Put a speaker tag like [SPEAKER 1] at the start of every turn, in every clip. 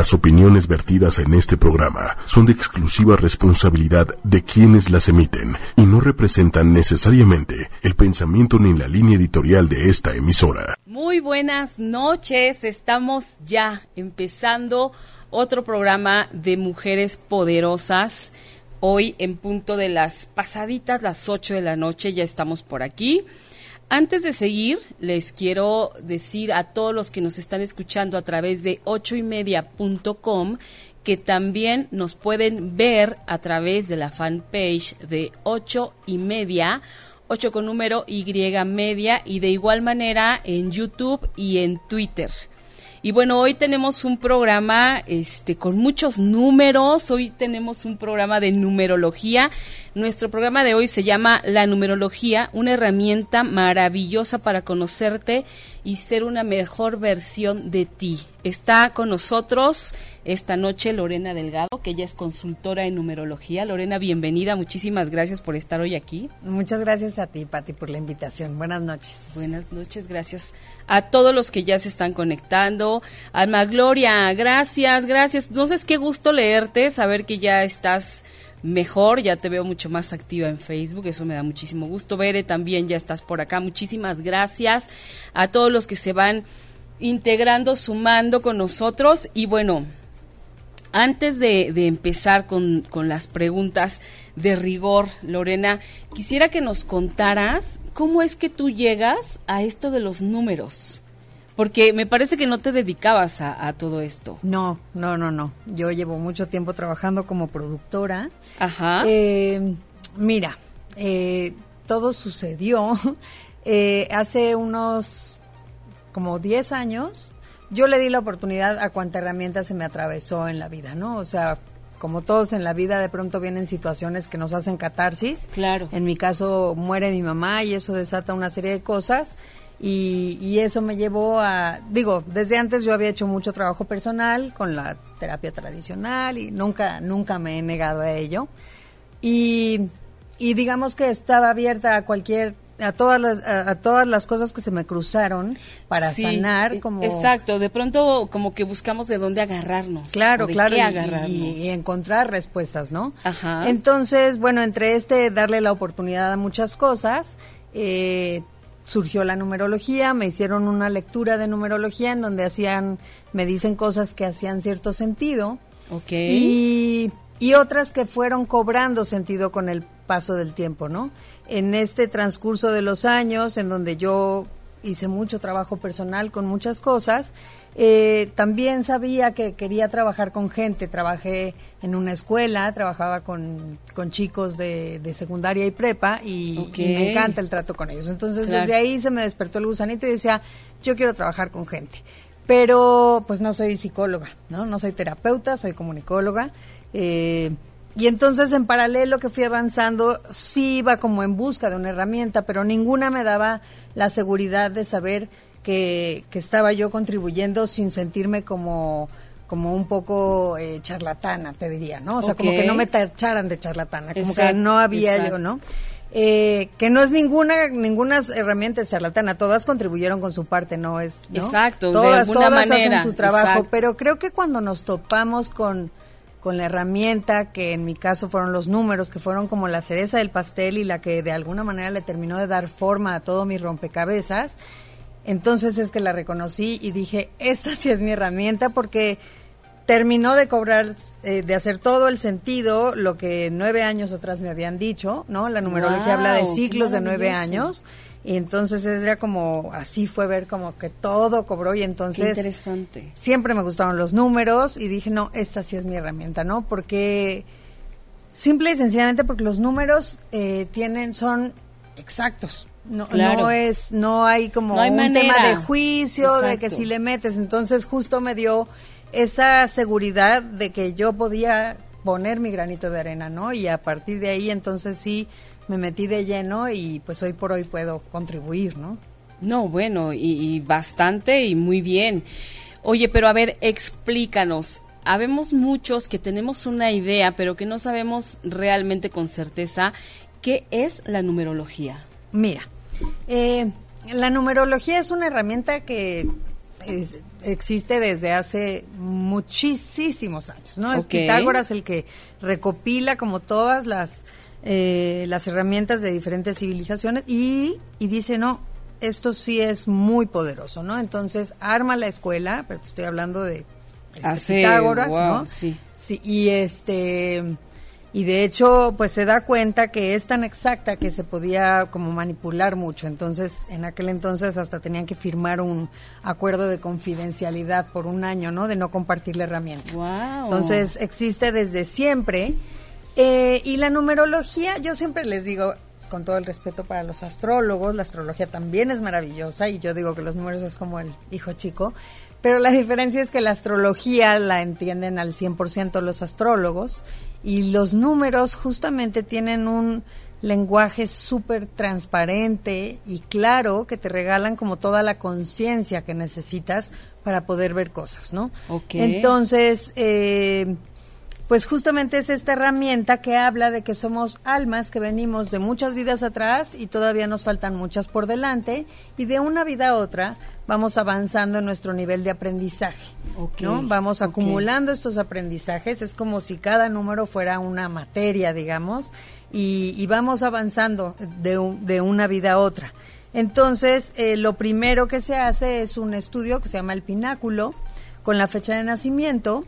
[SPEAKER 1] Las opiniones vertidas en este programa son de exclusiva responsabilidad de quienes las emiten y no representan necesariamente el pensamiento ni la línea editorial de esta emisora.
[SPEAKER 2] Muy buenas noches, estamos ya empezando otro programa de mujeres poderosas. Hoy en punto de las pasaditas, las 8 de la noche, ya estamos por aquí. Antes de seguir, les quiero decir a todos los que nos están escuchando a través de ochoymedia.com que también nos pueden ver a través de la fanpage de ocho y media, ocho con número Y media y de igual manera en YouTube y en Twitter. Y bueno, hoy tenemos un programa este, con muchos números, hoy tenemos un programa de numerología. Nuestro programa de hoy se llama La numerología, una herramienta maravillosa para conocerte y ser una mejor versión de ti. Está con nosotros esta noche Lorena Delgado, que ella es consultora en numerología. Lorena, bienvenida, muchísimas gracias por estar hoy aquí.
[SPEAKER 3] Muchas gracias a ti, Pati, por la invitación. Buenas noches.
[SPEAKER 2] Buenas noches, gracias a todos los que ya se están conectando. Alma Gloria, gracias, gracias. Entonces, qué gusto leerte, saber que ya estás mejor, ya te veo mucho más activa en Facebook, eso me da muchísimo gusto. Bere, también ya estás por acá, muchísimas gracias a todos los que se van integrando, sumando con nosotros y bueno, antes de, empezar con, con, las preguntas de rigor, Lorena, quisiera que nos contaras cómo es que tú llegas a esto de los números. Porque me parece que no te dedicabas a, todo esto.
[SPEAKER 3] No, no, no, no. Yo llevo mucho tiempo trabajando como productora.
[SPEAKER 2] Ajá.
[SPEAKER 3] Eh, mira, eh, todo sucedió eh, hace unos como 10 años. Yo le di la oportunidad a cuánta herramienta se me atravesó en la vida, ¿no? O sea, como todos en la vida, de pronto vienen situaciones que nos hacen catarsis.
[SPEAKER 2] Claro.
[SPEAKER 3] En mi caso, muere mi mamá y eso desata una serie de cosas. Y, eso me llevó a, digo, desde antes yo había hecho mucho trabajo personal con la terapia tradicional y nunca, nunca me he negado a ello. Y, y digamos que estaba abierta a cualquier a todas las a, todas las cosas que se me cruzaron para sanar e, como
[SPEAKER 2] exacto de pronto como que buscamos de dónde agarrarnos
[SPEAKER 3] claro claro
[SPEAKER 2] y,
[SPEAKER 3] y, encontrar respuestas no
[SPEAKER 2] Ajá.
[SPEAKER 3] entonces bueno entre este darle la oportunidad a muchas cosas eh, surgió la numerología, me hicieron una lectura de numerología en donde hacían, me dicen cosas que hacían cierto sentido.
[SPEAKER 2] Ok.
[SPEAKER 3] Y, y otras que fueron cobrando sentido con el paso del tiempo, ¿no? En este transcurso de los años, en donde yo hice mucho trabajo personal con muchas cosas, eh, también sabía que quería trabajar con gente. Trabajé en una escuela, trabajaba con, chicos de, secundaria y prepa y, me encanta el trato con ellos. Entonces desde ahí se me despertó el gusanito y decía, yo quiero trabajar con gente. Pero pues no soy psicóloga, ¿no? No soy terapeuta, soy comunicóloga. Eh, y entonces en paralelo que fui avanzando, sí iba como en busca de una herramienta, pero ninguna me daba la seguridad de saber que, estaba yo contribuyendo sin sentirme como como un poco eh, charlatana, te diría, ¿no? O sea, como que no me tacharan de charlatana, como que no había yo, ¿no? Eh, que no es ninguna ninguna herramienta charlatana, todas contribuyeron con su parte, no es,
[SPEAKER 2] Exacto,
[SPEAKER 3] todas,
[SPEAKER 2] de alguna manera,
[SPEAKER 3] hacen su trabajo, pero creo que cuando nos topamos con con la herramienta que en mi caso fueron los números, que fueron como la cereza del pastel y la que de alguna manera le terminó de dar forma a todo mi rompecabezas, entonces es que la reconocí y dije, esta sí es mi herramienta porque terminó de cobrar, eh, de hacer todo el sentido lo que nueve años atrás me habían dicho, ¿no? La numerología habla de ciclos de nueve años. Y entonces era como, así fue ver como que todo cobró y entonces...
[SPEAKER 2] interesante.
[SPEAKER 3] Siempre me gustaron los números y dije, no, esta sí es mi herramienta, ¿no? Porque, simple y sencillamente porque los números eh, tienen, son exactos. No, no es, no hay como un tema de juicio, de que si le metes, entonces justo me dio esa seguridad de que yo podía poner mi granito de arena, ¿no? Y a partir de ahí entonces sí me metí de lleno y pues hoy por hoy puedo contribuir, ¿no?
[SPEAKER 2] No, bueno, y, y bastante y muy bien. Oye, pero a ver, explícanos. Habemos muchos que tenemos una idea, pero que no sabemos realmente con certeza qué es la numerología.
[SPEAKER 3] Mira, eh, la numerología es una herramienta que existe desde hace muchísimos años, ¿no? Es Pitágoras el que recopila como todas las, eh, las herramientas de diferentes civilizaciones y, y dice, no, esto sí es muy poderoso, ¿no? Entonces arma la escuela, pero estoy hablando de este, Pitágoras, ¿no?
[SPEAKER 2] Sí.
[SPEAKER 3] sí. Y este y de hecho pues se da cuenta que es tan exacta que se podía como manipular mucho entonces en aquel entonces hasta tenían que firmar un acuerdo de confidencialidad por un año no de no compartir la herramienta entonces existe desde siempre eh, y la numerología yo siempre les digo con todo el respeto para los astrólogos la astrología también es maravillosa y yo digo que los números es como el hijo chico pero la diferencia es que la astrología la entienden al 100% los astrólogos y los números justamente tienen un lenguaje súper transparente y claro que te regalan como toda la conciencia que necesitas para poder ver cosas, ¿no? Entonces, eh, pues justamente es esta herramienta que habla de que somos almas que venimos de muchas vidas atrás y todavía nos faltan muchas por delante y de una vida a otra vamos avanzando en nuestro nivel de aprendizaje, ¿no? Vamos acumulando estos aprendizajes, es como si cada número fuera una materia, digamos, y, vamos avanzando de, de una vida a otra. Entonces, eh, lo primero que se hace es un estudio que se llama el pináculo, con la fecha de nacimiento,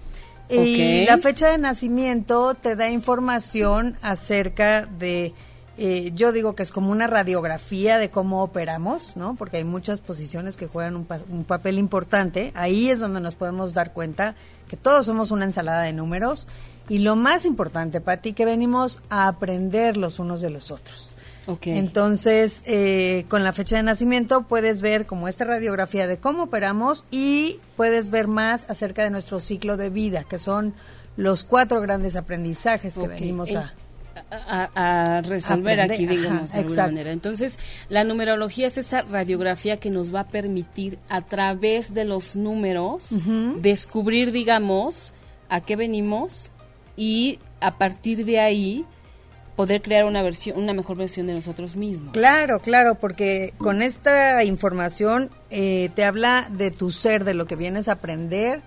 [SPEAKER 3] y la fecha de nacimiento te da información acerca de, eh, yo digo que es como una radiografía de cómo operamos, ¿no? Porque hay muchas posiciones que juegan un, un papel importante. Ahí es donde nos podemos dar cuenta que todos somos una ensalada de números. Y lo más importante, Pati, que venimos a aprender los unos de los otros. Entonces, eh, con la fecha de nacimiento puedes ver como esta radiografía de cómo operamos y puedes ver más acerca de nuestro ciclo de vida, que son los cuatro grandes aprendizajes que venimos a,
[SPEAKER 2] a, resolver aquí, digamos, de alguna manera. Entonces, la numerología es esa radiografía que nos va a permitir a través de los números descubrir, digamos, a qué venimos y a partir de ahí poder crear una versión, una mejor versión de nosotros mismos.
[SPEAKER 3] Claro, claro, porque con esta información eh, te habla de tu ser, de lo que vienes a aprender,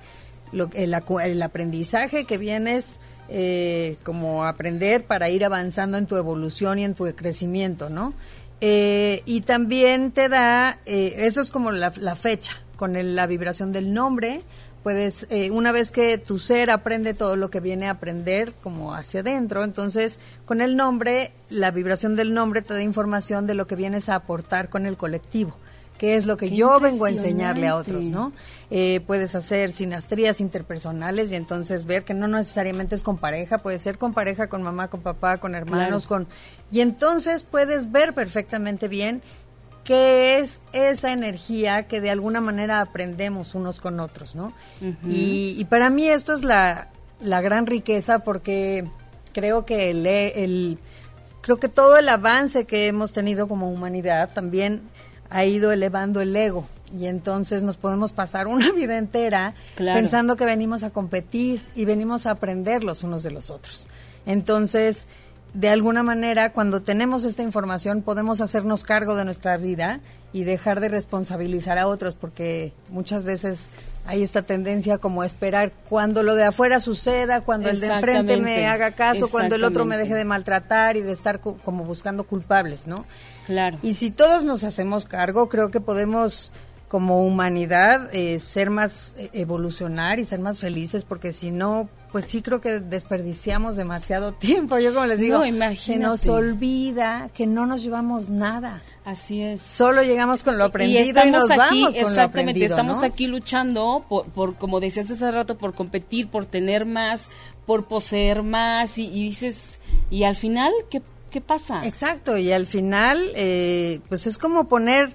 [SPEAKER 3] lo, el, el aprendizaje que vienes eh, como aprender para ir avanzando en tu evolución y en tu crecimiento, ¿no? Eh, y también te da, eso es como la, la fecha, con la vibración del nombre, puedes, eh, una vez que tu ser aprende todo lo que viene a aprender como hacia adentro, entonces con el nombre, la vibración del nombre te da información de lo que vienes a aportar con el colectivo que es lo que yo vengo a enseñarle a otros, ¿no? Eh, puedes hacer sinastrías interpersonales y entonces ver que no necesariamente es con pareja, puede ser con pareja, con mamá, con papá, con hermanos, con... Y entonces puedes ver perfectamente bien qué es esa energía que de alguna manera aprendemos unos con otros, ¿no? y, para mí esto es la, gran riqueza porque creo que el, el, creo que todo el avance que hemos tenido como humanidad también ha ido elevando el ego y entonces nos podemos pasar una vida entera pensando que venimos a competir y venimos a aprender los unos de los otros. Entonces, de alguna manera, cuando tenemos esta información, podemos hacernos cargo de nuestra vida y dejar de responsabilizar a otros, porque muchas veces hay esta tendencia como esperar cuando lo de afuera suceda, cuando el de enfrente me haga caso, cuando el otro me deje de maltratar y de estar como buscando culpables, ¿no?
[SPEAKER 2] Claro.
[SPEAKER 3] Y si todos nos hacemos cargo, creo que podemos como humanidad eh, ser más eh, evolucionar y ser más felices porque si no pues sí creo que desperdiciamos demasiado tiempo. Yo como les digo se nos olvida que no nos llevamos nada.
[SPEAKER 2] Así es.
[SPEAKER 3] Solo llegamos con lo aprendido y,
[SPEAKER 2] estamos
[SPEAKER 3] aquí
[SPEAKER 2] con exactamente lo estamos aquí luchando por, por, como decías hace rato por competir por tener más por poseer más y, dices y al final qué qué pasa
[SPEAKER 3] exacto y al final eh, pues es como poner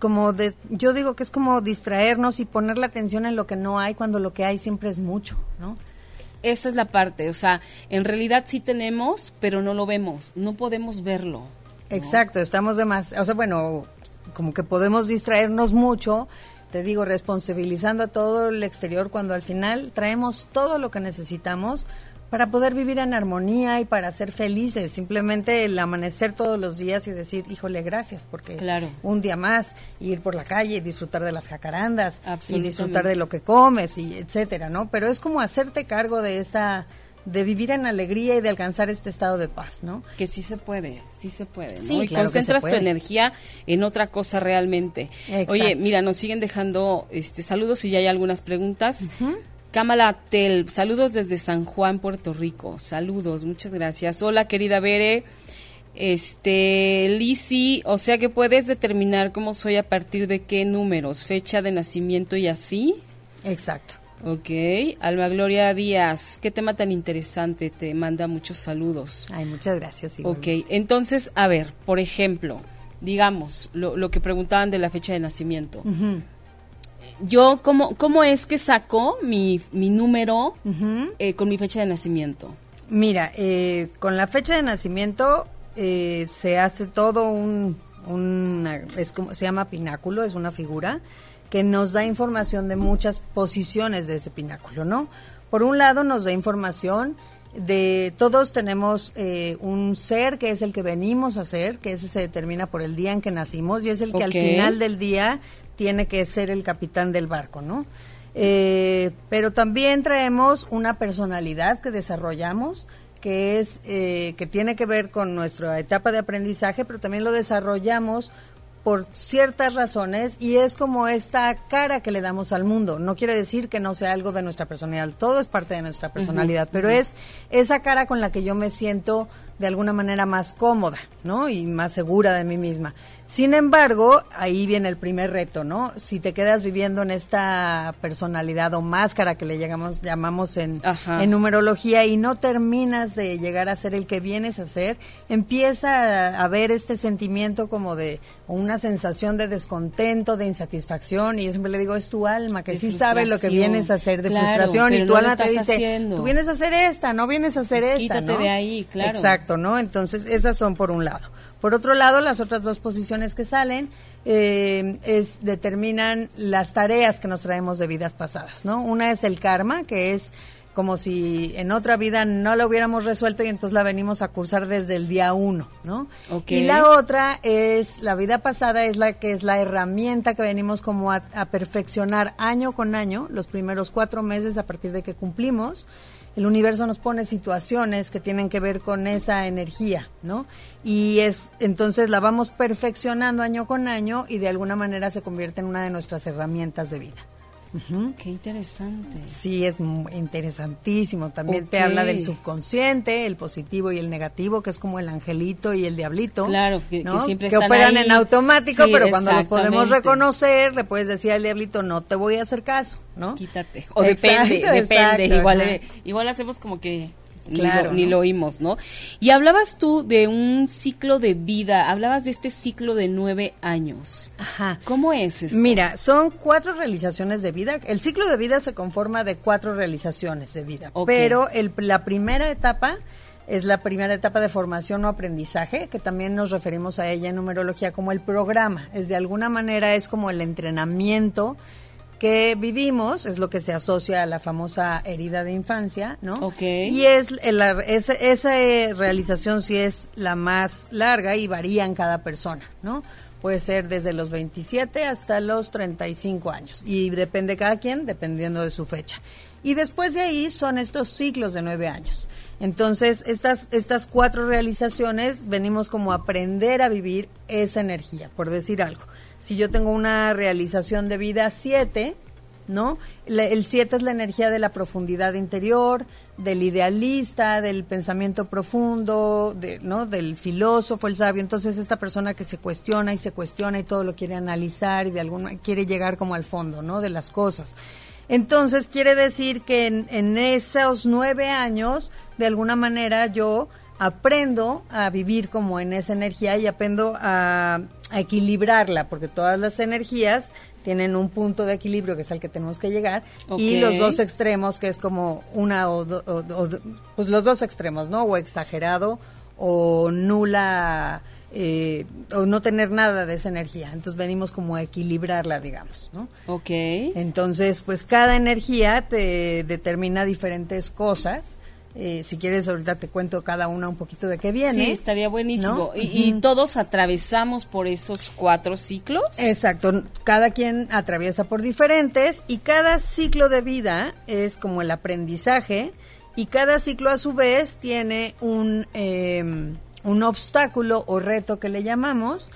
[SPEAKER 3] como de, yo digo que es como distraernos y poner la atención en lo que no hay cuando lo que hay siempre es mucho, ¿no?
[SPEAKER 2] Esa es la parte, o sea, en realidad sí tenemos, pero no lo vemos, no podemos verlo.
[SPEAKER 3] Exacto, estamos de más, o sea, bueno, como que podemos distraernos mucho, te digo, responsabilizando a todo el exterior cuando al final traemos todo lo que necesitamos para poder vivir en armonía y para ser felices. Simplemente el amanecer todos los días y decir, híjole, gracias, porque un día más, ir por la calle y disfrutar de las jacarandas y disfrutar de lo que comes y etcétera, ¿no? Pero es como hacerte cargo de esta de vivir en alegría y de alcanzar este estado de paz, ¿no?
[SPEAKER 2] Que sí se puede, sí se puede, ¿no? y concentras tu energía en otra cosa realmente. Oye, mira, nos siguen dejando este saludos y ya hay algunas preguntas. Cámara Tel, saludos desde San Juan, Puerto Rico. Saludos, muchas gracias. Hola, querida Bere. Este, Lisi, o sea que puedes determinar cómo soy a partir de qué números, fecha de nacimiento y así.
[SPEAKER 3] Exacto.
[SPEAKER 2] Ok, Alma Gloria Díaz, qué tema tan interesante, te manda muchos saludos.
[SPEAKER 3] Ay, muchas gracias.
[SPEAKER 2] Ok, entonces, a ver, por ejemplo, digamos, lo, lo que preguntaban de la fecha de nacimiento. Yo, ¿cómo, ¿cómo es que sacó mi, mi número eh, con mi fecha de nacimiento?
[SPEAKER 3] Mira, eh, con la fecha de nacimiento eh, se hace todo un, es como, se llama pináculo, es una figura que nos da información de muchas posiciones de ese pináculo, ¿no? Por un lado nos da información de todos tenemos eh, un ser que es el que venimos a ser, que ese se determina por el día en que nacimos y es el que al final del día tiene que ser el capitán del barco, ¿no? Eh, pero también traemos una personalidad que desarrollamos que es eh, que tiene que ver con nuestra etapa de aprendizaje, pero también lo desarrollamos por ciertas razones y es como esta cara que le damos al mundo. No quiere decir que no sea algo de nuestra personalidad, todo es parte de nuestra personalidad, pero es esa cara con la que yo me siento de alguna manera más cómoda, ¿no? Y más segura de mí misma. Sin embargo, ahí viene el primer reto, ¿no? Si te quedas viviendo en esta personalidad o máscara que le llegamos, llamamos en, en numerología y no terminas de llegar a ser el que vienes a ser, empieza a haber este sentimiento como de una sensación de descontento, de insatisfacción, y yo siempre le digo, es tu alma, que sí sabe lo que vienes a hacer, de frustración, y tu alma te dice, tú vienes a hacer esta, no vienes a hacer esta,
[SPEAKER 2] Quítate de ahí, claro.
[SPEAKER 3] Exacto, ¿no? Entonces, esas son por un lado. Por otro lado, las otras dos posiciones que salen eh, es, determinan las tareas que nos traemos de vidas pasadas, ¿no? Una es el karma, que es como si en otra vida no lo hubiéramos resuelto y entonces la venimos a cursar desde el día uno, ¿no? Y la otra es, la vida pasada es la que es la herramienta que venimos como a perfeccionar año con año, los primeros cuatro meses a partir de que cumplimos el universo nos pone situaciones que tienen que ver con esa energía, ¿no? Y es entonces la vamos perfeccionando año con año y de alguna manera se convierte en una de nuestras herramientas de vida.
[SPEAKER 2] Qué interesante.
[SPEAKER 3] Sí, es interesantísimo. También te habla del subconsciente, el positivo y el negativo, que es como el angelito y el diablito.
[SPEAKER 2] Claro, que, siempre
[SPEAKER 3] que operan en automático, pero cuando los podemos reconocer, le puedes decir al diablito, no te voy a hacer caso, ¿no?
[SPEAKER 2] Quítate. O depende, depende. igual, eh, igual hacemos como que Claro, ni, lo, oímos, ¿no? Y hablabas tú de un ciclo de vida, hablabas de este ciclo de nueve años.
[SPEAKER 3] Ajá.
[SPEAKER 2] ¿Cómo es esto?
[SPEAKER 3] Mira, son cuatro realizaciones de vida. El ciclo de vida se conforma de cuatro realizaciones de vida, pero el, la primera etapa es la primera etapa de formación o aprendizaje, que también nos referimos a ella en numerología como el programa. Es de alguna manera es como el entrenamiento que vivimos, es lo que se asocia a la famosa herida de infancia, ¿no?
[SPEAKER 2] Ok.
[SPEAKER 3] Y es esa, realización sí es la más larga y varía en cada persona, ¿no? Puede ser desde los 27 hasta los 35 años y depende cada quien, dependiendo de su fecha. Y después de ahí son estos ciclos de nueve años. Entonces, estas, estas cuatro realizaciones venimos como a aprender a vivir esa energía, por decir algo si yo tengo una realización de vida 7, ¿no? el 7 es la energía de la profundidad interior, del idealista, del pensamiento profundo, de, ¿no? Del filósofo, el sabio. Entonces, esta persona que se cuestiona y se cuestiona y todo lo quiere analizar y de alguna quiere llegar como al fondo, ¿no? De las cosas. Entonces, quiere decir que en, en esos nueve años, de alguna manera, yo aprendo a vivir como en esa energía y aprendo a, equilibrarla, porque todas las energías tienen un punto de equilibrio que es al que tenemos que llegar y los dos extremos que es como una o, pues los dos extremos, ¿no? O exagerado o nula eh, o no tener nada de esa energía. Entonces venimos como a equilibrarla, digamos, ¿no?
[SPEAKER 2] Ok.
[SPEAKER 3] Entonces, pues cada energía te determina diferentes cosas Eh, si quieres, ahorita te cuento cada una un poquito de qué viene.
[SPEAKER 2] Sí, estaría buenísimo. Y, y, todos atravesamos por esos cuatro ciclos.
[SPEAKER 3] Exacto. Cada quien atraviesa por diferentes y cada ciclo de vida es como el aprendizaje y cada ciclo a su vez tiene un, em, un obstáculo o reto que le llamamos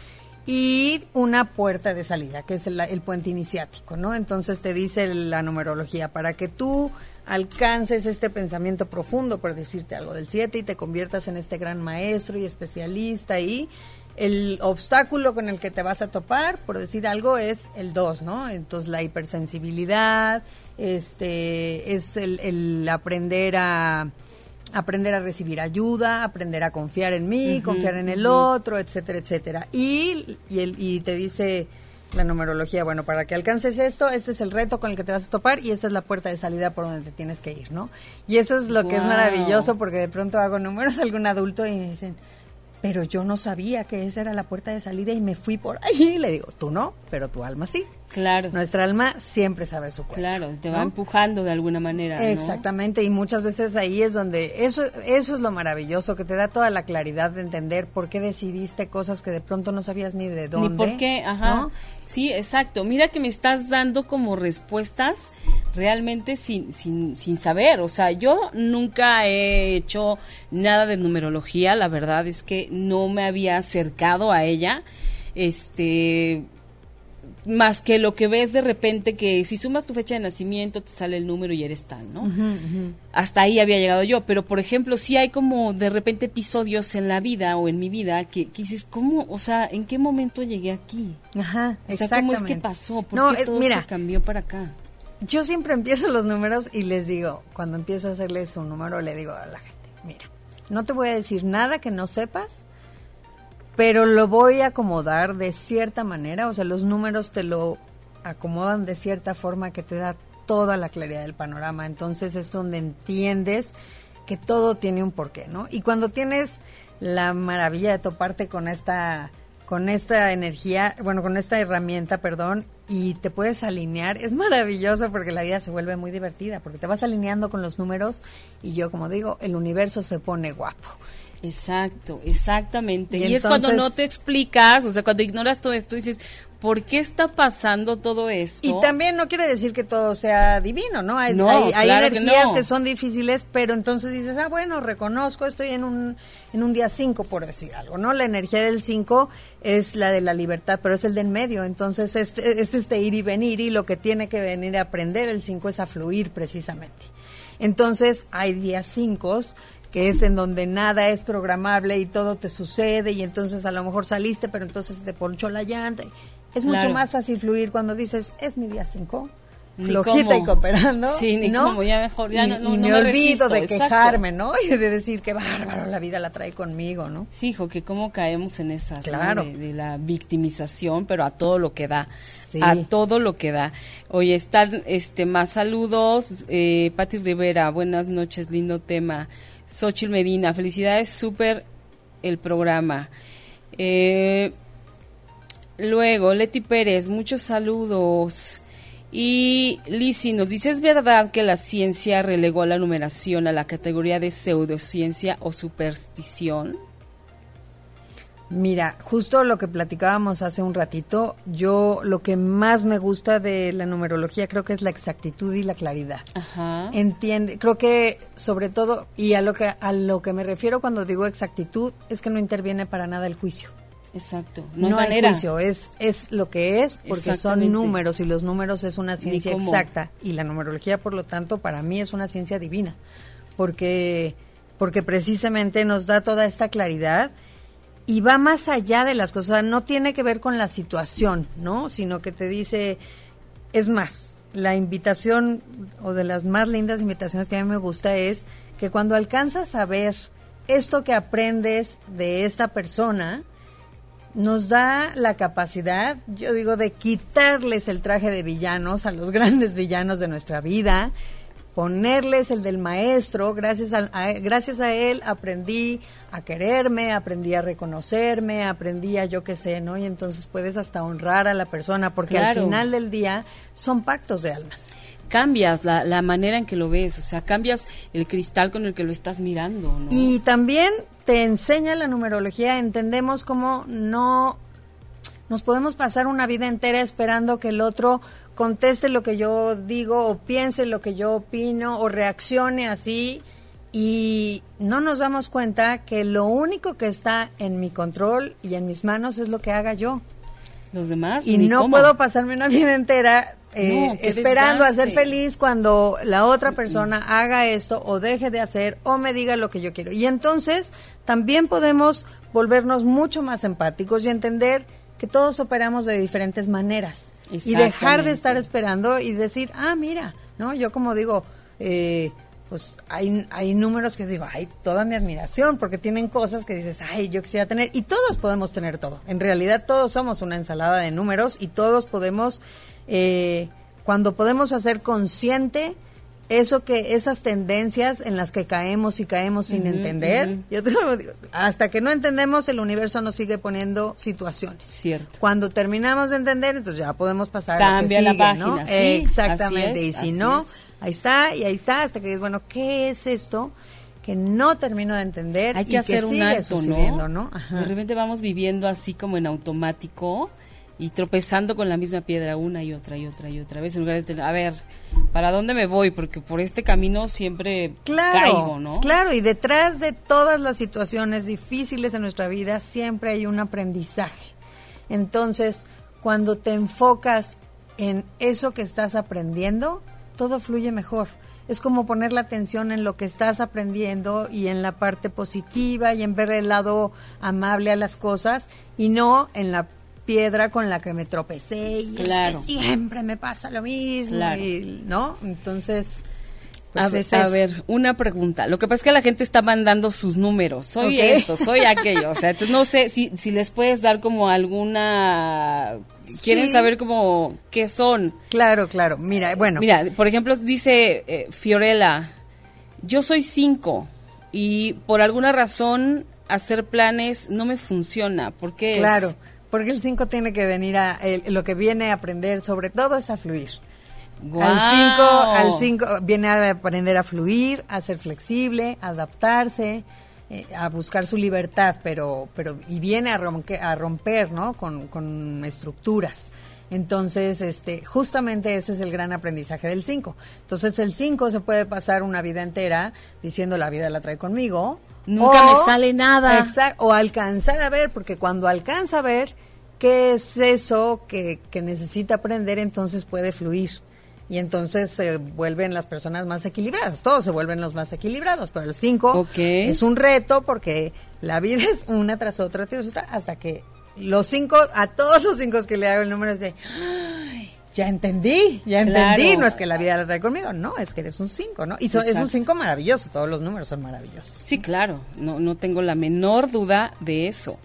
[SPEAKER 3] y una puerta de salida, que es el, el, puente iniciático, ¿no? Entonces te dice la numerología, para que tú alcances este pensamiento profundo, por decirte algo del 7, y te conviertas en este gran maestro y especialista y el obstáculo con el que te vas a topar, por decir algo, es el 2, ¿no? Entonces la hipersensibilidad, este, es el, el aprender a aprender a recibir ayuda, aprender a confiar en mí, confiar en el otro, etcétera, etcétera. Y, y, el, y te dice la numerología, bueno, para que alcances esto, este es el reto con el que te vas a topar y esta es la puerta de salida por donde te tienes que ir, ¿no? Y eso es lo que es maravilloso porque de pronto hago números a algún adulto y me dicen, pero yo no sabía que esa era la puerta de salida y me fui por ahí. Y le digo, tú no, pero tu alma sí.
[SPEAKER 2] Claro.
[SPEAKER 3] Nuestra alma siempre sabe su cuenta.
[SPEAKER 2] Claro, te va empujando de alguna manera.
[SPEAKER 3] Exactamente, y muchas veces ahí es donde eso eso es lo maravilloso que te da toda la claridad de entender por qué decidiste cosas que de pronto no sabías ni de dónde.
[SPEAKER 2] Ni por qué, ajá. Sí, exacto. Mira que me estás dando como respuestas realmente sin, sin, sin saber. O sea, yo nunca he hecho nada de numerología, la verdad es que no me había acercado a ella. Este más que lo que ves de repente que si sumas tu fecha de nacimiento te sale el número y eres tal, ¿no? Hasta ahí había llegado yo, pero por ejemplo, si hay como de repente episodios en la vida o en mi vida que, dices, ¿cómo? O sea, ¿en qué momento llegué aquí?
[SPEAKER 3] Ajá,
[SPEAKER 2] O sea, ¿cómo es que pasó? ¿Por qué todo se cambió para acá?
[SPEAKER 3] Yo siempre empiezo los números y les digo, cuando empiezo a hacerles un número, le digo a la gente, mira, no te voy a decir nada que no sepas, pero lo voy a acomodar de cierta manera, o sea, los números te lo acomodan de cierta forma que te da toda la claridad del panorama, entonces es donde entiendes que todo tiene un porqué, ¿no? Y cuando tienes la maravilla de toparte con esta con esta energía, bueno, con esta herramienta, perdón, y te puedes alinear, es maravilloso porque la vida se vuelve muy divertida, porque te vas alineando con los números y yo como digo, el universo se pone guapo.
[SPEAKER 2] Exacto, exactamente. Y, es cuando no te explicas, o sea, cuando ignoras todo esto, dices, ¿por qué está pasando todo esto?
[SPEAKER 3] Y también no quiere decir que todo sea divino, ¿no? Hay, hay, energías que, son difíciles, pero entonces dices, ah, bueno, reconozco, estoy en un, en un día 5, por decir algo, ¿no? La energía del 5 es la de la libertad, pero es el del medio, entonces este, es este ir y venir, y lo que tiene que venir a aprender el 5 es a fluir precisamente. Entonces hay días 5 que es en donde nada es programable y todo te sucede y entonces a lo mejor saliste, pero entonces te ponchó la llanta. Es mucho más fácil fluir cuando dices, es mi día 5. Flojita y cooperando.
[SPEAKER 2] Sí, ni
[SPEAKER 3] ¿no?
[SPEAKER 2] ya mejor, ya
[SPEAKER 3] y,
[SPEAKER 2] no,
[SPEAKER 3] y me, olvido de quejarme, ¿no? Y de decir que bárbaro, la vida la trae conmigo, ¿no?
[SPEAKER 2] Sí, hijo, que cómo caemos en esas, claro. De, la victimización, pero a todo lo que da. A todo lo que da. Oye, están este, más saludos. Eh, Pati Rivera, buenas noches, lindo tema. Xochitl Medina, felicidades, súper el programa. Eh, luego, Leti Pérez, muchos saludos. Y Lisi nos dice, ¿es verdad que la ciencia relegó la numeración a la categoría de pseudociencia o superstición?
[SPEAKER 3] Mira, justo lo que platicábamos hace un ratito, yo lo que más me gusta de la numerología creo que es la exactitud y la claridad.
[SPEAKER 2] Ajá.
[SPEAKER 3] Entiende, creo que sobre todo y a lo que a lo que me refiero cuando digo exactitud es que no interviene para nada el juicio.
[SPEAKER 2] Exacto.
[SPEAKER 3] No, hay, juicio, es es lo que es porque son números y los números es una ciencia exacta y la numerología por lo tanto para mí es una ciencia divina porque porque precisamente nos da toda esta claridad y va más allá de las cosas, no tiene que ver con la situación, ¿no? Sino que te dice, es más, la invitación o de las más lindas invitaciones que a mí me gusta es que cuando alcanzas a ver esto que aprendes de esta persona, nos da la capacidad, yo digo, de quitarles el traje de villanos a los grandes villanos de nuestra vida ponerles el del maestro, gracias a, gracias a él aprendí a quererme, aprendí a reconocerme, aprendí a yo qué sé, ¿no? Y entonces puedes hasta honrar a la persona, porque al final del día son pactos de almas.
[SPEAKER 2] cambias la, la manera en que lo ves, o sea, cambias el cristal con el que lo estás mirando. ¿no?
[SPEAKER 3] Y también te enseña la numerología, entendemos cómo no nos podemos pasar una vida entera esperando que el otro conteste lo que yo digo o piense lo que yo opino o reaccione así y no nos damos cuenta que lo único que está en mi control y en mis manos es lo que haga yo.
[SPEAKER 2] Los demás.
[SPEAKER 3] Y no
[SPEAKER 2] cómo.
[SPEAKER 3] puedo pasarme una vida entera eh,
[SPEAKER 2] No,
[SPEAKER 3] esperando a ser feliz cuando la otra persona haga esto o deje de hacer o me diga lo que yo quiero. Y entonces también podemos volvernos mucho más empáticos y entender que todos operamos de diferentes maneras. Y dejar de estar esperando y decir, ah, mira, ¿no? Yo como digo, eh, pues hay, hay números que digo, ay, toda mi admiración, porque tienen cosas que dices, ay, yo quisiera tener, y todos podemos tener todo. En realidad todos somos una ensalada de números y todos podemos, eh, cuando podemos hacer consciente eso que, esas tendencias en las que caemos y caemos sin entender, yo te lo digo, hasta que no entendemos, el universo nos sigue poniendo situaciones.
[SPEAKER 2] Cierto.
[SPEAKER 3] Cuando terminamos de entender, entonces ya podemos pasar a lo que
[SPEAKER 2] Cambia la
[SPEAKER 3] sigue, ¿no?
[SPEAKER 2] página, sí,
[SPEAKER 3] Exactamente. y si no,
[SPEAKER 2] es.
[SPEAKER 3] ahí está y ahí está hasta que dices, bueno, ¿qué es esto que no termino de entender
[SPEAKER 2] Hay
[SPEAKER 3] y
[SPEAKER 2] que hacer un
[SPEAKER 3] sigue sucediendo,
[SPEAKER 2] ¿no?
[SPEAKER 3] ¿no? Ajá.
[SPEAKER 2] De repente vamos viviendo así como en automático y tropezando con la misma piedra una y otra y otra y otra vez en lugar de tener, a ver, ¿para dónde me voy? Porque por este camino siempre
[SPEAKER 3] Claro,
[SPEAKER 2] caigo, ¿no?
[SPEAKER 3] claro, y detrás de todas las situaciones difíciles en nuestra vida siempre hay un aprendizaje. Entonces, cuando te enfocas en eso que estás aprendiendo, todo fluye mejor. Es como poner la atención en lo que estás aprendiendo y en la parte positiva y en ver el lado amable a las cosas y no en la piedra con la que me tropecé y es que
[SPEAKER 2] Claro.
[SPEAKER 3] siempre me pasa lo mismo,
[SPEAKER 2] Claro.
[SPEAKER 3] y- ¿no? Entonces, pues
[SPEAKER 2] a,
[SPEAKER 3] es
[SPEAKER 2] a ver, una pregunta. Lo que pasa es que la gente está mandando sus números. Soy esto, soy aquello. O sea, entonces no sé si, si les puedes dar como alguna... ¿Quieren
[SPEAKER 3] Sí.
[SPEAKER 2] saber como qué son?
[SPEAKER 3] Claro, claro. Mira, bueno,
[SPEAKER 2] Mira, por ejemplo, dice eh, Fiorella, yo soy cinco y por alguna razón hacer planes no me funciona. ¿Por qué es?
[SPEAKER 3] Porque el 5 tiene que venir a el- lo que viene a aprender sobre todo es a fluir.
[SPEAKER 2] ¡Guau!
[SPEAKER 3] Al 5 al cinco viene a aprender a fluir, a ser flexible, a adaptarse, eh, a buscar su libertad, pero pero y viene a romper, a romper, ¿no? Con, con estructuras. Entonces, este, justamente ese es el gran aprendizaje del 5. Entonces, el 5 se puede pasar una vida entera diciendo la vida la trae conmigo.
[SPEAKER 2] Nunca me sale nada.
[SPEAKER 3] O alcanzar a ver, porque cuando alcanza a ver qué es eso que, que necesita aprender, entonces puede fluir. Y entonces se vuelven las personas más equilibradas. Todos se vuelven los más equilibrados. Pero el 5
[SPEAKER 2] Ok.
[SPEAKER 3] es un reto porque la vida es una tras otra, tras otra, hasta que los cinco, a todos los cinco que le hago el número es de, "Ay, ya entendí, ya entendí.
[SPEAKER 2] Claro.
[SPEAKER 3] No es que la vida la trae conmigo, no, es que eres un 5, ¿no? Y es un. 5 maravilloso, todos los números son maravillosos.
[SPEAKER 2] Sí, claro, no, no tengo la menor duda de eso.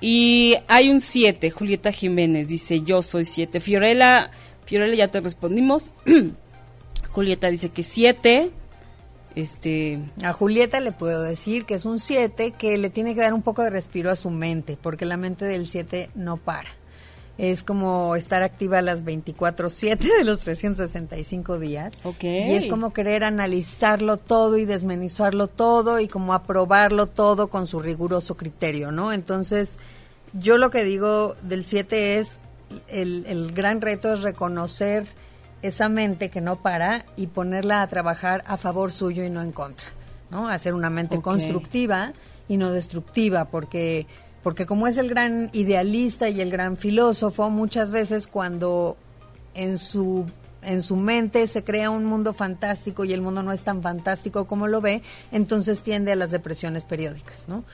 [SPEAKER 2] Y hay un 7, Julieta Jiménez dice, yo soy 7. Fiorella, Fiorella ya te respondimos. Julieta dice que 7. Este,
[SPEAKER 3] A Julieta le puedo decir que es un 7 que le tiene que dar un poco de respiro a su mente, porque la mente del 7 no para. Es como estar activa las 24/7 de los 365 días.
[SPEAKER 2] Ok.
[SPEAKER 3] Y es como querer analizarlo todo y desmenuzarlo todo y como aprobarlo todo con su riguroso criterio, ¿no? Entonces, yo lo que digo del 7 es, el, el gran reto es reconocer esa mente que no para y ponerla a trabajar a favor suyo y no en contra, ¿no? Hacer una mente constructiva y no destructiva, porque porque como es el gran idealista y el gran filósofo, muchas veces cuando en su en su mente se crea un mundo fantástico y el mundo no es tan fantástico como lo ve, entonces tiende a las depresiones periódicas, ¿no?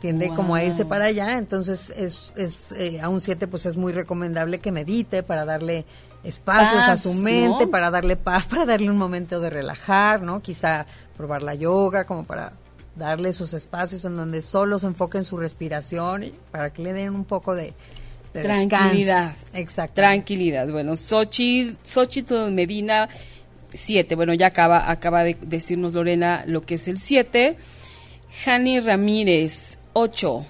[SPEAKER 3] Tiende como a irse para allá, entonces es, es eh, a un 7 pues es muy recomendable que medite para darle espacios a su mente,
[SPEAKER 2] ¿no?
[SPEAKER 3] para darle paz, para darle un momento de relajar, ¿no? Quizá probar la yoga como para darle esos espacios en donde solo se enfoque en su respiración y para que le den un poco de, de
[SPEAKER 2] Tranquilidad.
[SPEAKER 3] Exacto.
[SPEAKER 2] Tranquilidad. Bueno, Xochitl, Xochitl Medina, 7. Bueno, ya acaba, acaba de decirnos Lorena lo que es el 7. Jani Ramírez, 8.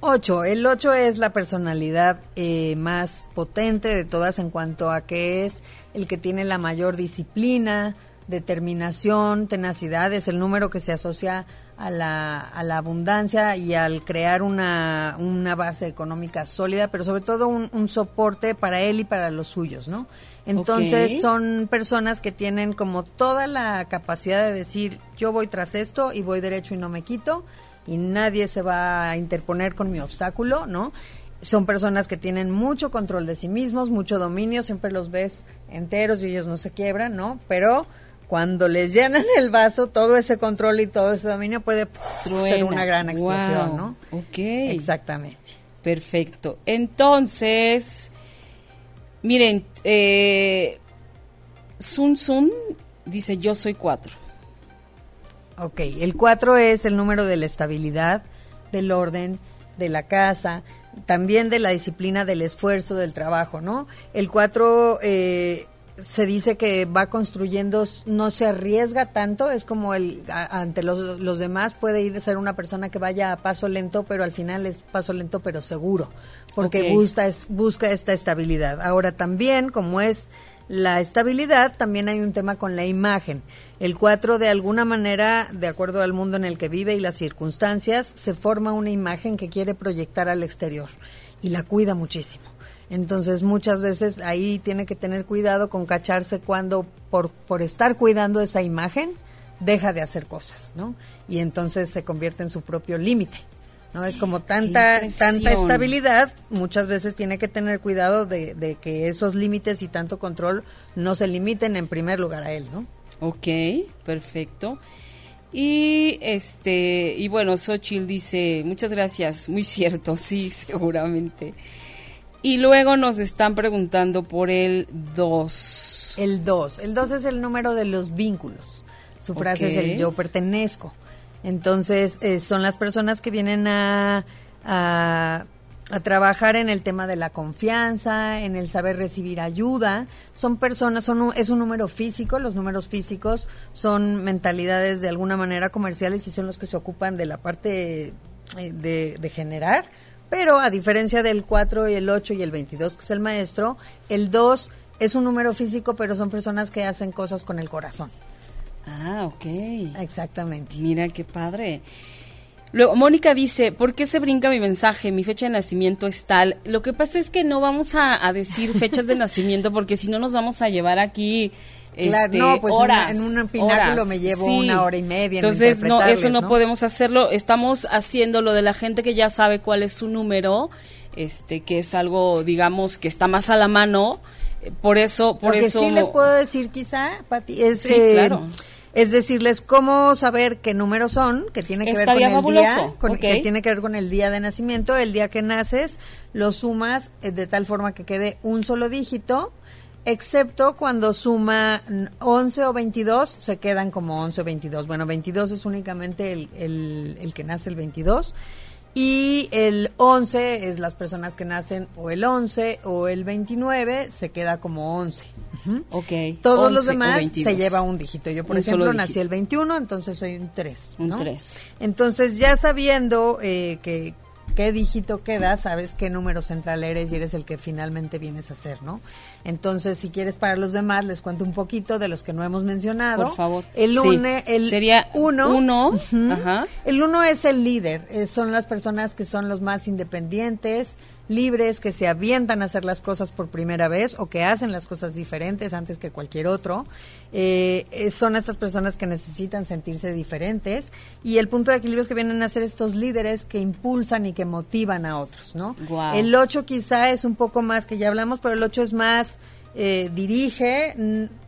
[SPEAKER 3] Ocho. El ocho es la personalidad eh, más potente de todas en cuanto a que es el que tiene la mayor disciplina, determinación, tenacidad. Es el número que se asocia a la, a la abundancia y al crear una, una base económica sólida, pero sobre todo un, un soporte para él y para los suyos, ¿no? Entonces son personas que tienen como toda la capacidad de decir, yo voy tras esto y voy derecho y no me quito y nadie se va a interponer con mi obstáculo, ¿no? Son personas que tienen mucho control de sí mismos, mucho dominio, siempre los ves enteros y ellos no se quiebran, ¿no? Pero cuando les llenan el vaso, todo ese control y todo ese dominio puede puf, ser una gran explosión,
[SPEAKER 2] Wow.
[SPEAKER 3] ¿no?
[SPEAKER 2] Ok.
[SPEAKER 3] Exactamente.
[SPEAKER 2] Perfecto. Entonces, miren, eh, Sun Sun dice yo soy cuatro.
[SPEAKER 3] Ok, el 4 es el número de la estabilidad, del orden, de la casa, también de la disciplina, del esfuerzo, del trabajo, ¿no? El 4 eh, se dice que va construyendo, no se arriesga tanto, es como el a- ante los, los demás puede ir a ser una persona que vaya a paso lento, pero al final es paso lento pero seguro, porque
[SPEAKER 2] Ok.
[SPEAKER 3] busca, es- busca esta estabilidad. Ahora también, como es la estabilidad, también hay un tema con la imagen. El 4 de alguna manera, de acuerdo al mundo en el que vive y las circunstancias, se forma una imagen que quiere proyectar al exterior y la cuida muchísimo. Entonces muchas veces ahí tiene que tener cuidado con cacharse cuando por, por estar cuidando esa imagen deja de hacer cosas, ¿no? Y entonces se convierte en su propio límite. ¿No? Es como tanta, tanta estabilidad, muchas veces tiene que tener cuidado de, de que esos límites y tanto control no se limiten en primer lugar a él, ¿no?
[SPEAKER 2] Ok, perfecto. Y este, y bueno, Xochitl dice, muchas gracias, muy cierto, sí, seguramente. Y luego nos están preguntando por el 2.
[SPEAKER 3] El 2. El 2 es el número de los vínculos. Su frase es el yo pertenezco. Entonces, eh, son las personas que vienen a, a, trabajar en el tema de la confianza, en el saber recibir ayuda. Son personas, son es un número físico. Los números físicos son mentalidades de alguna manera comerciales y son los que se ocupan de la parte eh, de, de generar. Pero a diferencia del 4 y el 8 y el 22, que es el maestro, el 2 es un número físico, pero son personas que hacen cosas con el corazón.
[SPEAKER 2] Ah, ok.
[SPEAKER 3] Exactamente.
[SPEAKER 2] Mira qué padre. Luego, Mónica dice, ¿por qué se brinca mi mensaje? Mi fecha de nacimiento es tal. Lo que pasa es que no vamos a, a decir fechas de nacimiento porque si no nos vamos a llevar aquí
[SPEAKER 3] Claro,
[SPEAKER 2] este,
[SPEAKER 3] no, pues en
[SPEAKER 2] horas.
[SPEAKER 3] una- en un pináculo
[SPEAKER 2] horas.
[SPEAKER 3] me llevo una hora y media en
[SPEAKER 2] Entonces, no, eso no,
[SPEAKER 3] ¿no?
[SPEAKER 2] podemos hacerlo. Estamos haciendo lo de la gente que ya sabe cuál es su número, este, que es algo, digamos, que está más a la mano. Eh, Por eso, por
[SPEAKER 3] Lo que
[SPEAKER 2] eso.
[SPEAKER 3] sí les puedo decir quizá, Pati, es,
[SPEAKER 2] Sí,
[SPEAKER 3] eh,
[SPEAKER 2] claro.
[SPEAKER 3] Es decirles cómo saber qué números son, que tiene que
[SPEAKER 2] Estaría
[SPEAKER 3] ver con el día, con- que tiene que ver con el día de nacimiento, el día que naces, lo sumas eh, de tal forma que quede un solo dígito, excepto cuando suma mm, 11 o 22, se quedan como 11 o 22. Bueno, 22 es únicamente el, el- el que nace el 22. Y el 11 es las personas que nacen o el 11 o el 29, se queda como 11. Ujú.
[SPEAKER 2] Ok.
[SPEAKER 3] Todos los
[SPEAKER 2] 11 o
[SPEAKER 3] demás
[SPEAKER 2] 22.
[SPEAKER 3] se lleva un dígito. Yo, por
[SPEAKER 2] Un
[SPEAKER 3] ejemplo, nací el 21, entonces soy un 3.
[SPEAKER 2] Un 3.
[SPEAKER 3] Entonces, ya sabiendo eh, que qué dígito queda, sabes qué número central eres y eres el que finalmente vienes a ser, ¿no? Entonces, si quieres para los demás, les cuento un poquito de los que no hemos mencionado.
[SPEAKER 2] Por favor.
[SPEAKER 3] El
[SPEAKER 2] Sí.
[SPEAKER 3] une, el
[SPEAKER 2] Sería
[SPEAKER 3] uno.
[SPEAKER 2] uno, ajá.
[SPEAKER 3] El uno es el líder, eh, son las personas que son los más independientes, libres, que se avientan a hacer las cosas por primera vez o que hacen las cosas diferentes antes que cualquier otro. Eh, eh, son estas personas que necesitan sentirse diferentes y el punto de equilibrio es que vienen a ser estos líderes que impulsan y que motivan a otros, ¿no? El 8 quizá es un poco más que ya hablamos, pero el 8 es más eh, dirige,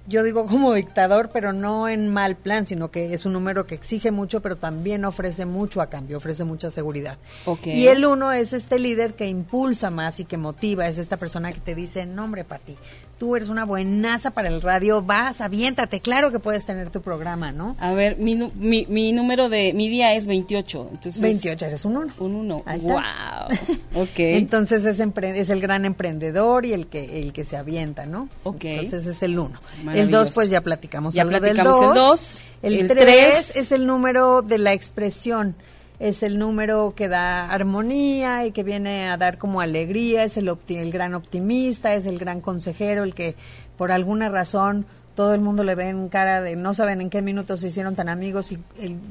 [SPEAKER 3] yo digo como dictador, pero no en mal plan, sino que es un número que exige mucho, pero también ofrece mucho a cambio, ofrece mucha seguridad. Y el uno es este líder que impulsa más y que motiva, es esta persona que te dice, no hombre, Pati, tú eres una buenaza para el radio, vas, aviéntate, claro que puedes tener tu programa, ¿no?
[SPEAKER 2] A ver, mi, mi, mi número de, mi día es 28. Entonces,
[SPEAKER 3] 28, eres un uno.
[SPEAKER 2] Un 1.
[SPEAKER 3] Ahí está.
[SPEAKER 2] Wow. Ok.
[SPEAKER 3] Entonces es, es el gran emprendedor y el que el que se avienta, ¿no?
[SPEAKER 2] Ok.
[SPEAKER 3] Entonces es el uno. El
[SPEAKER 2] Maravilloso.
[SPEAKER 3] dos, pues ya platicamos
[SPEAKER 2] Ya
[SPEAKER 3] algo
[SPEAKER 2] platicamos
[SPEAKER 3] del
[SPEAKER 2] el
[SPEAKER 3] dos.
[SPEAKER 2] dos.
[SPEAKER 3] El,
[SPEAKER 2] El
[SPEAKER 3] tres,
[SPEAKER 2] tres.
[SPEAKER 3] es el número de la expresión. Es el número que da armonía y que viene a dar como alegría, es el, el gran optimista, es el gran consejero, el que por alguna razón todo el mundo le ve en cara de no saben en qué minutos se hicieron tan amigos y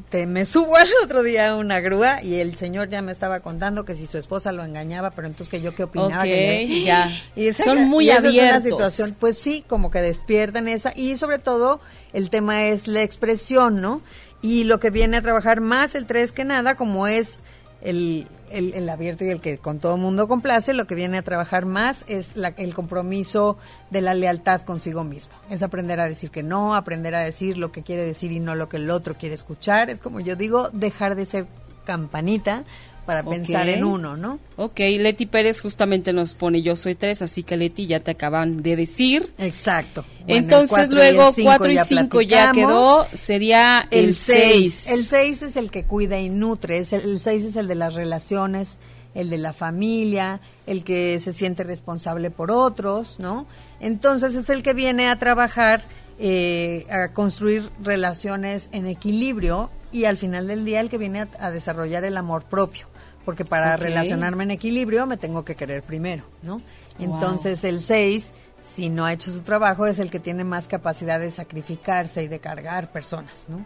[SPEAKER 3] te, me subo al otro día a una grúa y el señor ya me estaba contando que si su esposa lo engañaba, pero entonces que yo qué opinaba.
[SPEAKER 2] ya. Y Son muy abiertos.
[SPEAKER 3] situación, pues sí, como que despiertan esa y sobre todo el tema es la expresión, ¿no? Y lo que viene a trabajar más el 3 que nada, como es el, el, abierto y el que con todo mundo complace, lo que viene a trabajar más es el compromiso de la lealtad consigo mismo. Es aprender a decir que no, aprender a decir lo que quiere decir y no lo que el otro quiere escuchar. Es como yo digo, dejar de ser campanita para pensar en uno, ¿no?
[SPEAKER 2] Ok, Leti Pérez justamente nos pone yo soy tres, así que Leti ya te acaban de decir.
[SPEAKER 3] Exacto.
[SPEAKER 2] Entonces luego cuatro y cinco ya, quedó, sería el seis.
[SPEAKER 3] El seis es el que cuida y nutre, el seis es el de las relaciones, el de la familia, el que se siente responsable por otros, ¿no? Entonces es el que viene a trabajar, eh, a construir relaciones en equilibrio y al final del día el que viene a desarrollar el amor propio porque para relacionarme en equilibrio me tengo que querer primero, ¿no? Entonces el 6, si no ha hecho su trabajo, es el que tiene más capacidad de sacrificarse y de cargar personas, ¿no?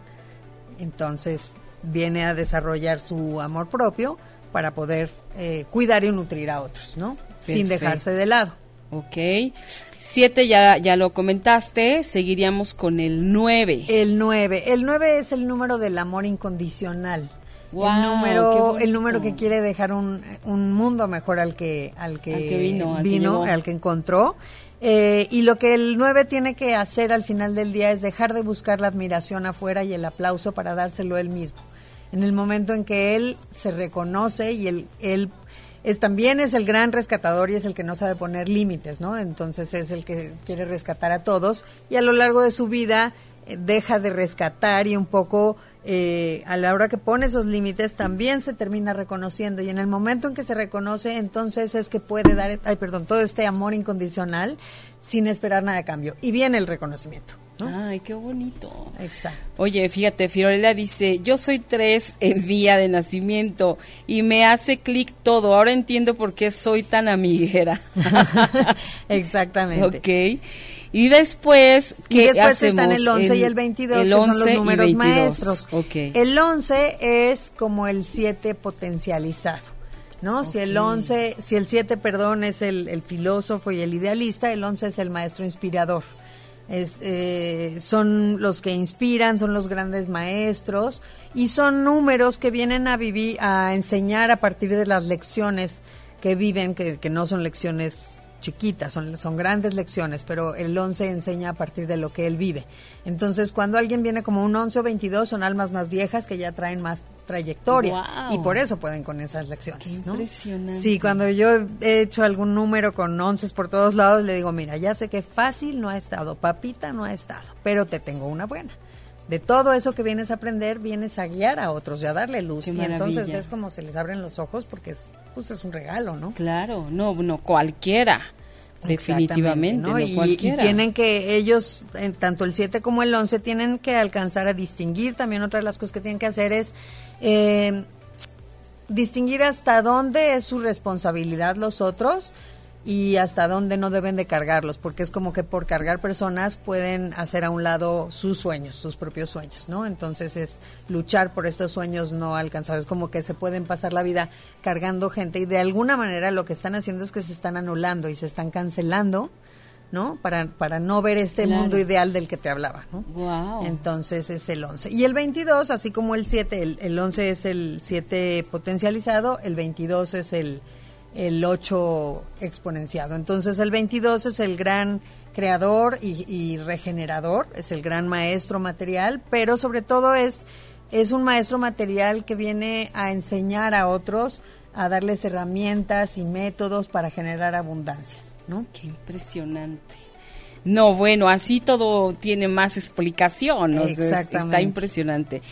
[SPEAKER 3] Entonces viene a desarrollar su amor propio para poder eh, cuidar y nutrir a otros, ¿no? Sin dejarse de lado.
[SPEAKER 2] Ok. Siete ya, ya lo comentaste, seguiríamos con el 9.
[SPEAKER 3] El 9. El 9 es el número del amor incondicional el número el número que quiere dejar un, un mundo mejor al que al que, vino, al, que encontró eh, y lo que el 9 tiene que hacer al final del día es dejar de buscar la admiración afuera y el aplauso para dárselo él mismo. En el momento en que él se reconoce y él, él es, también es el gran rescatador y es el que no sabe poner límites, ¿no? Entonces es el que quiere rescatar a todos y a lo largo de su vida eh, deja de rescatar y un poco eh, a la hora que pone esos límites también se termina reconociendo y en el momento en que se reconoce entonces es que puede dar, ay perdón, todo este amor incondicional sin esperar nada de cambio y viene el reconocimiento.
[SPEAKER 2] Ay, qué bonito.
[SPEAKER 3] Exacto.
[SPEAKER 2] Oye, fíjate, Fiorella dice, yo soy tres en día de nacimiento y me hace clic todo. Ahora entiendo por qué soy tan amiguera.
[SPEAKER 3] Exactamente.
[SPEAKER 2] ok. Y después,
[SPEAKER 3] ¿qué y después están el 11 y el 22, que son los números maestros. El 11 es como el 7 potencializado. ¿no? Si el 11, si el 7, perdón, es el, el, filósofo y el idealista, el 11 es el maestro inspirador. Eh, son los que inspiran, son los grandes maestros y son números que vienen a vivir, a enseñar a partir de las lecciones que viven, que, que no son lecciones chiquitas, son, son grandes lecciones, pero el 11 enseña a partir de lo que él vive. Entonces, cuando alguien viene como un 11 o 22, son almas más viejas que ya traen más trayectoria y por eso pueden con esas lecciones. Qué
[SPEAKER 2] impresionante.
[SPEAKER 3] Sí, cuando yo he hecho algún número con onces por todos lados, le digo, mira, ya sé que fácil no ha estado, papita no ha estado, pero te tengo una buena de todo eso que vienes a aprender, vienes a guiar a otros y a darle luz. y entonces ves cómo se les abren los ojos porque es, pues es un regalo, ¿no?
[SPEAKER 2] Claro, no, no cualquiera. Definitivamente, ¿no? y,
[SPEAKER 3] tienen que ellos, tanto el 7 como el 11, tienen que alcanzar a distinguir. También otra de las cosas que tienen que hacer es eh, distinguir hasta dónde es su responsabilidad los otros y hasta dónde no deben de cargarlos, porque es como que por cargar personas pueden hacer a un lado sus sueños, sus propios sueños, ¿no? Entonces es luchar por estos sueños no alcanzados, es como que se pueden pasar la vida cargando gente y de alguna manera lo que están haciendo es que se están anulando y se están cancelando, ¿no? Para, para no ver este mundo ideal del que te hablaba, ¿no?
[SPEAKER 2] Wow.
[SPEAKER 3] Entonces es el 11. Y el 22, así como el 7, el, el 11 es el 7 potencializado, el 22 es el el 8 exponenciado. Entonces el 22 es el gran creador y, regenerador, es el gran maestro material, pero sobre todo es, es un maestro material que viene a enseñar a otros, a darles herramientas y métodos para generar abundancia. ¿No?
[SPEAKER 2] Qué impresionante. No, bueno, así todo tiene más explicación, está impresionante.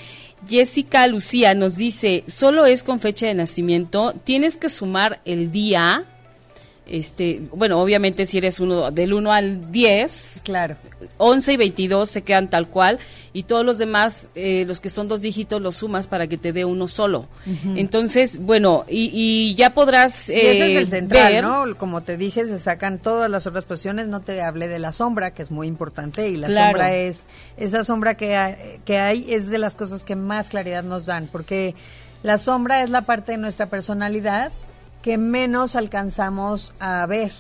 [SPEAKER 2] Jessica Lucía nos dice, solo es con fecha de nacimiento, tienes que sumar el día este, bueno, obviamente si eres uno del 1 al 10,
[SPEAKER 3] Claro.
[SPEAKER 2] 11 y 22 se quedan tal cual y todos los demás, eh, los que son dos dígitos, los sumas para que te dé uno solo. Entonces, bueno, y, y ya podrás
[SPEAKER 3] Y ese es
[SPEAKER 2] eh,
[SPEAKER 3] el central,
[SPEAKER 2] ver-
[SPEAKER 3] ¿no? Como te dije, se sacan todas las otras posiciones. No te hablé de la sombra, que es muy importante. Y la
[SPEAKER 2] Claro.
[SPEAKER 3] sombra es, esa sombra que hay, que hay es de las cosas que más claridad nos dan. Porque la sombra es la parte de nuestra personalidad que menos alcanzamos a ver.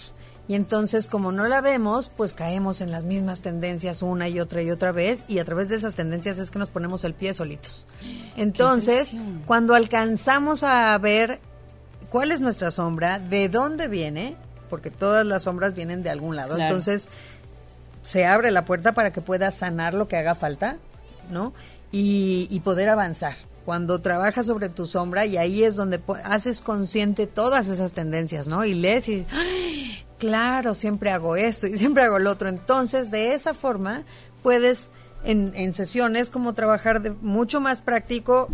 [SPEAKER 3] Y entonces, como no la vemos, pues caemos en las mismas tendencias una y otra y otra vez. Y a través de esas tendencias es que nos ponemos el pie solitos. Entonces, cuando alcanzamos a ver cuál es nuestra sombra, de dónde viene, porque todas las sombras vienen de algún lado.
[SPEAKER 2] Claro.
[SPEAKER 3] Entonces, se abre la puerta para que puedas sanar lo que haga falta, ¿no? Y, y poder avanzar. Cuando trabajas sobre tu sombra y ahí es donde haces consciente todas esas tendencias, ¿no? Y lees y ¡ay! claro, siempre hago esto y siempre hago lo otro. Entonces, de esa forma puedes en, en sesiones como trabajar de mucho más práctico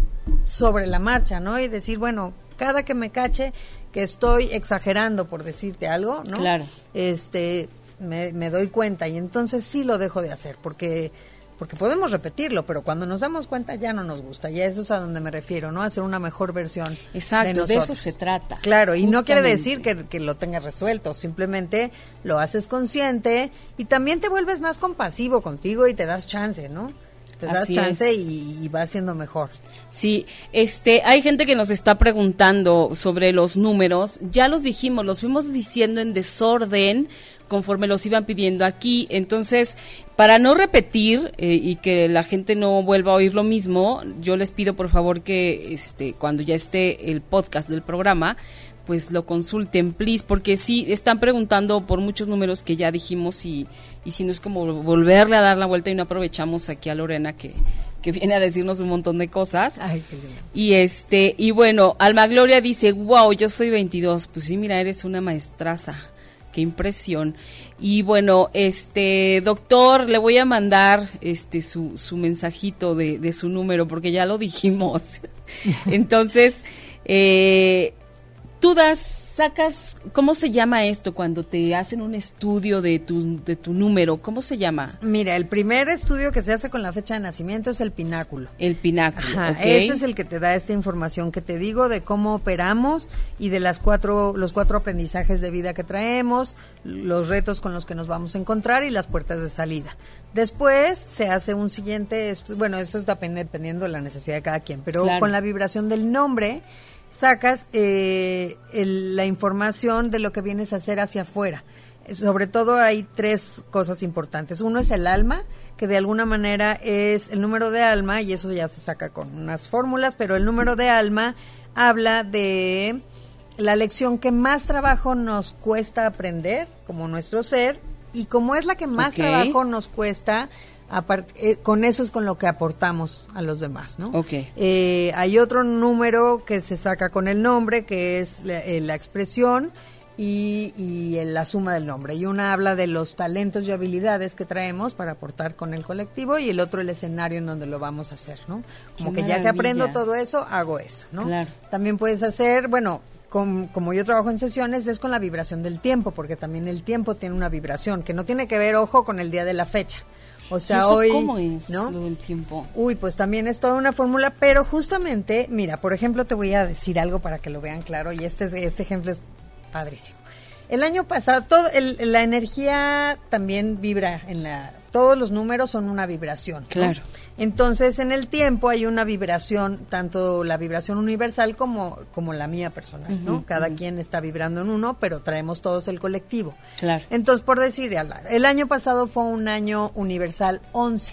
[SPEAKER 3] sobre la marcha, ¿no? Y decir, bueno, cada que me cache que estoy exagerando por decirte algo, ¿no?
[SPEAKER 2] Claro.
[SPEAKER 3] Este, me, me doy cuenta y entonces sí lo dejo de hacer porque porque podemos repetirlo, pero cuando nos damos cuenta ya no nos gusta. Y eso es a donde me refiero, ¿no? Hacer una mejor versión.
[SPEAKER 2] Exacto,
[SPEAKER 3] de,
[SPEAKER 2] de eso se trata.
[SPEAKER 3] Claro, y no quiere decir que, que lo tengas resuelto, simplemente lo haces consciente y también te vuelves más compasivo contigo y te das chance, ¿no? Te das
[SPEAKER 2] Así
[SPEAKER 3] chance y, y vas siendo mejor.
[SPEAKER 2] Sí, este, hay gente que nos está preguntando sobre los números. Ya los dijimos, los fuimos diciendo en desorden conforme los iban pidiendo aquí. Entonces, para no repetir eh, y que la gente no vuelva a oír lo mismo, yo les pido por favor que, este, cuando ya esté el podcast del programa, pues lo consulten, please, porque sí están preguntando por muchos números que ya dijimos y, y si no es como volverle a dar la vuelta y no aprovechamos aquí a Lorena que, que viene a decirnos un montón de cosas.
[SPEAKER 3] Ay, qué.
[SPEAKER 2] Y este, y bueno, Alma Gloria dice, wow, yo soy 22. Pues sí, mira, eres una maestraza. Qué impresión. Y bueno, este, doctor, le voy a mandar este su, su mensajito de, de su número, porque ya lo dijimos. Entonces, eh, tú das, sacas, ¿cómo se llama esto cuando te hacen un estudio de tu, de tu número? ¿Cómo se llama?
[SPEAKER 3] Mira, el primer estudio que se hace con la fecha de nacimiento es el pináculo.
[SPEAKER 2] El pináculo.
[SPEAKER 3] Ajá. Ese es el que te da esta información que te digo de cómo operamos y de las cuatro, los cuatro aprendizajes de vida que traemos, los retos con los que nos vamos a encontrar y las puertas de salida. Después se hace un siguiente, estu- bueno, eso está pen- dependiendo de la necesidad de cada quien, pero
[SPEAKER 2] Claro.
[SPEAKER 3] con la vibración del nombre sacas eh, el- la información de lo que vienes a hacer hacia afuera. Sobre todo hay tres cosas importantes. Uno es el alma, que de alguna manera es el número de alma, y eso ya se saca con unas fórmulas, pero el número de alma habla de la lección que más trabajo nos cuesta aprender, como nuestro ser, y como es la que más trabajo nos cuesta, apart- eh, con eso es con lo que aportamos a los demás, ¿no?
[SPEAKER 2] Ok.
[SPEAKER 3] Eh, hay otro número que se saca con el nombre, que es la, eh, la expresión y, y la suma del nombre. Y una habla de los talentos y habilidades que traemos para aportar con el colectivo y el otro el escenario en donde lo vamos a hacer, ¿no? Como
[SPEAKER 2] Qué
[SPEAKER 3] que ya que aprendo todo eso, hago eso, ¿no?
[SPEAKER 2] Claro.
[SPEAKER 3] También puedes hacer, bueno, com- como yo trabajo en sesiones, es con la vibración del tiempo, porque también el tiempo tiene una vibración que no tiene que ver, ojo, con el día de la fecha. O
[SPEAKER 2] ¿Y
[SPEAKER 3] sea,
[SPEAKER 2] eso
[SPEAKER 3] hoy,
[SPEAKER 2] ¿Cómo es
[SPEAKER 3] ¿no?
[SPEAKER 2] lo del tiempo?
[SPEAKER 3] Uy, pues también es toda una fórmula, pero justamente, mira, por ejemplo, te voy a decir algo para que lo vean claro y este, es- este ejemplo es padrísimo. El año pasado, todo el- la energía también vibra en la... Todos los números son una vibración. ¿no?
[SPEAKER 2] Claro.
[SPEAKER 3] Entonces, en el tiempo hay una vibración, tanto la vibración universal como, como la mía personal, ¿no? Cada quien está vibrando en uno, pero traemos todos el colectivo.
[SPEAKER 2] Claro.
[SPEAKER 3] Entonces, por decir, el año pasado fue un año universal 11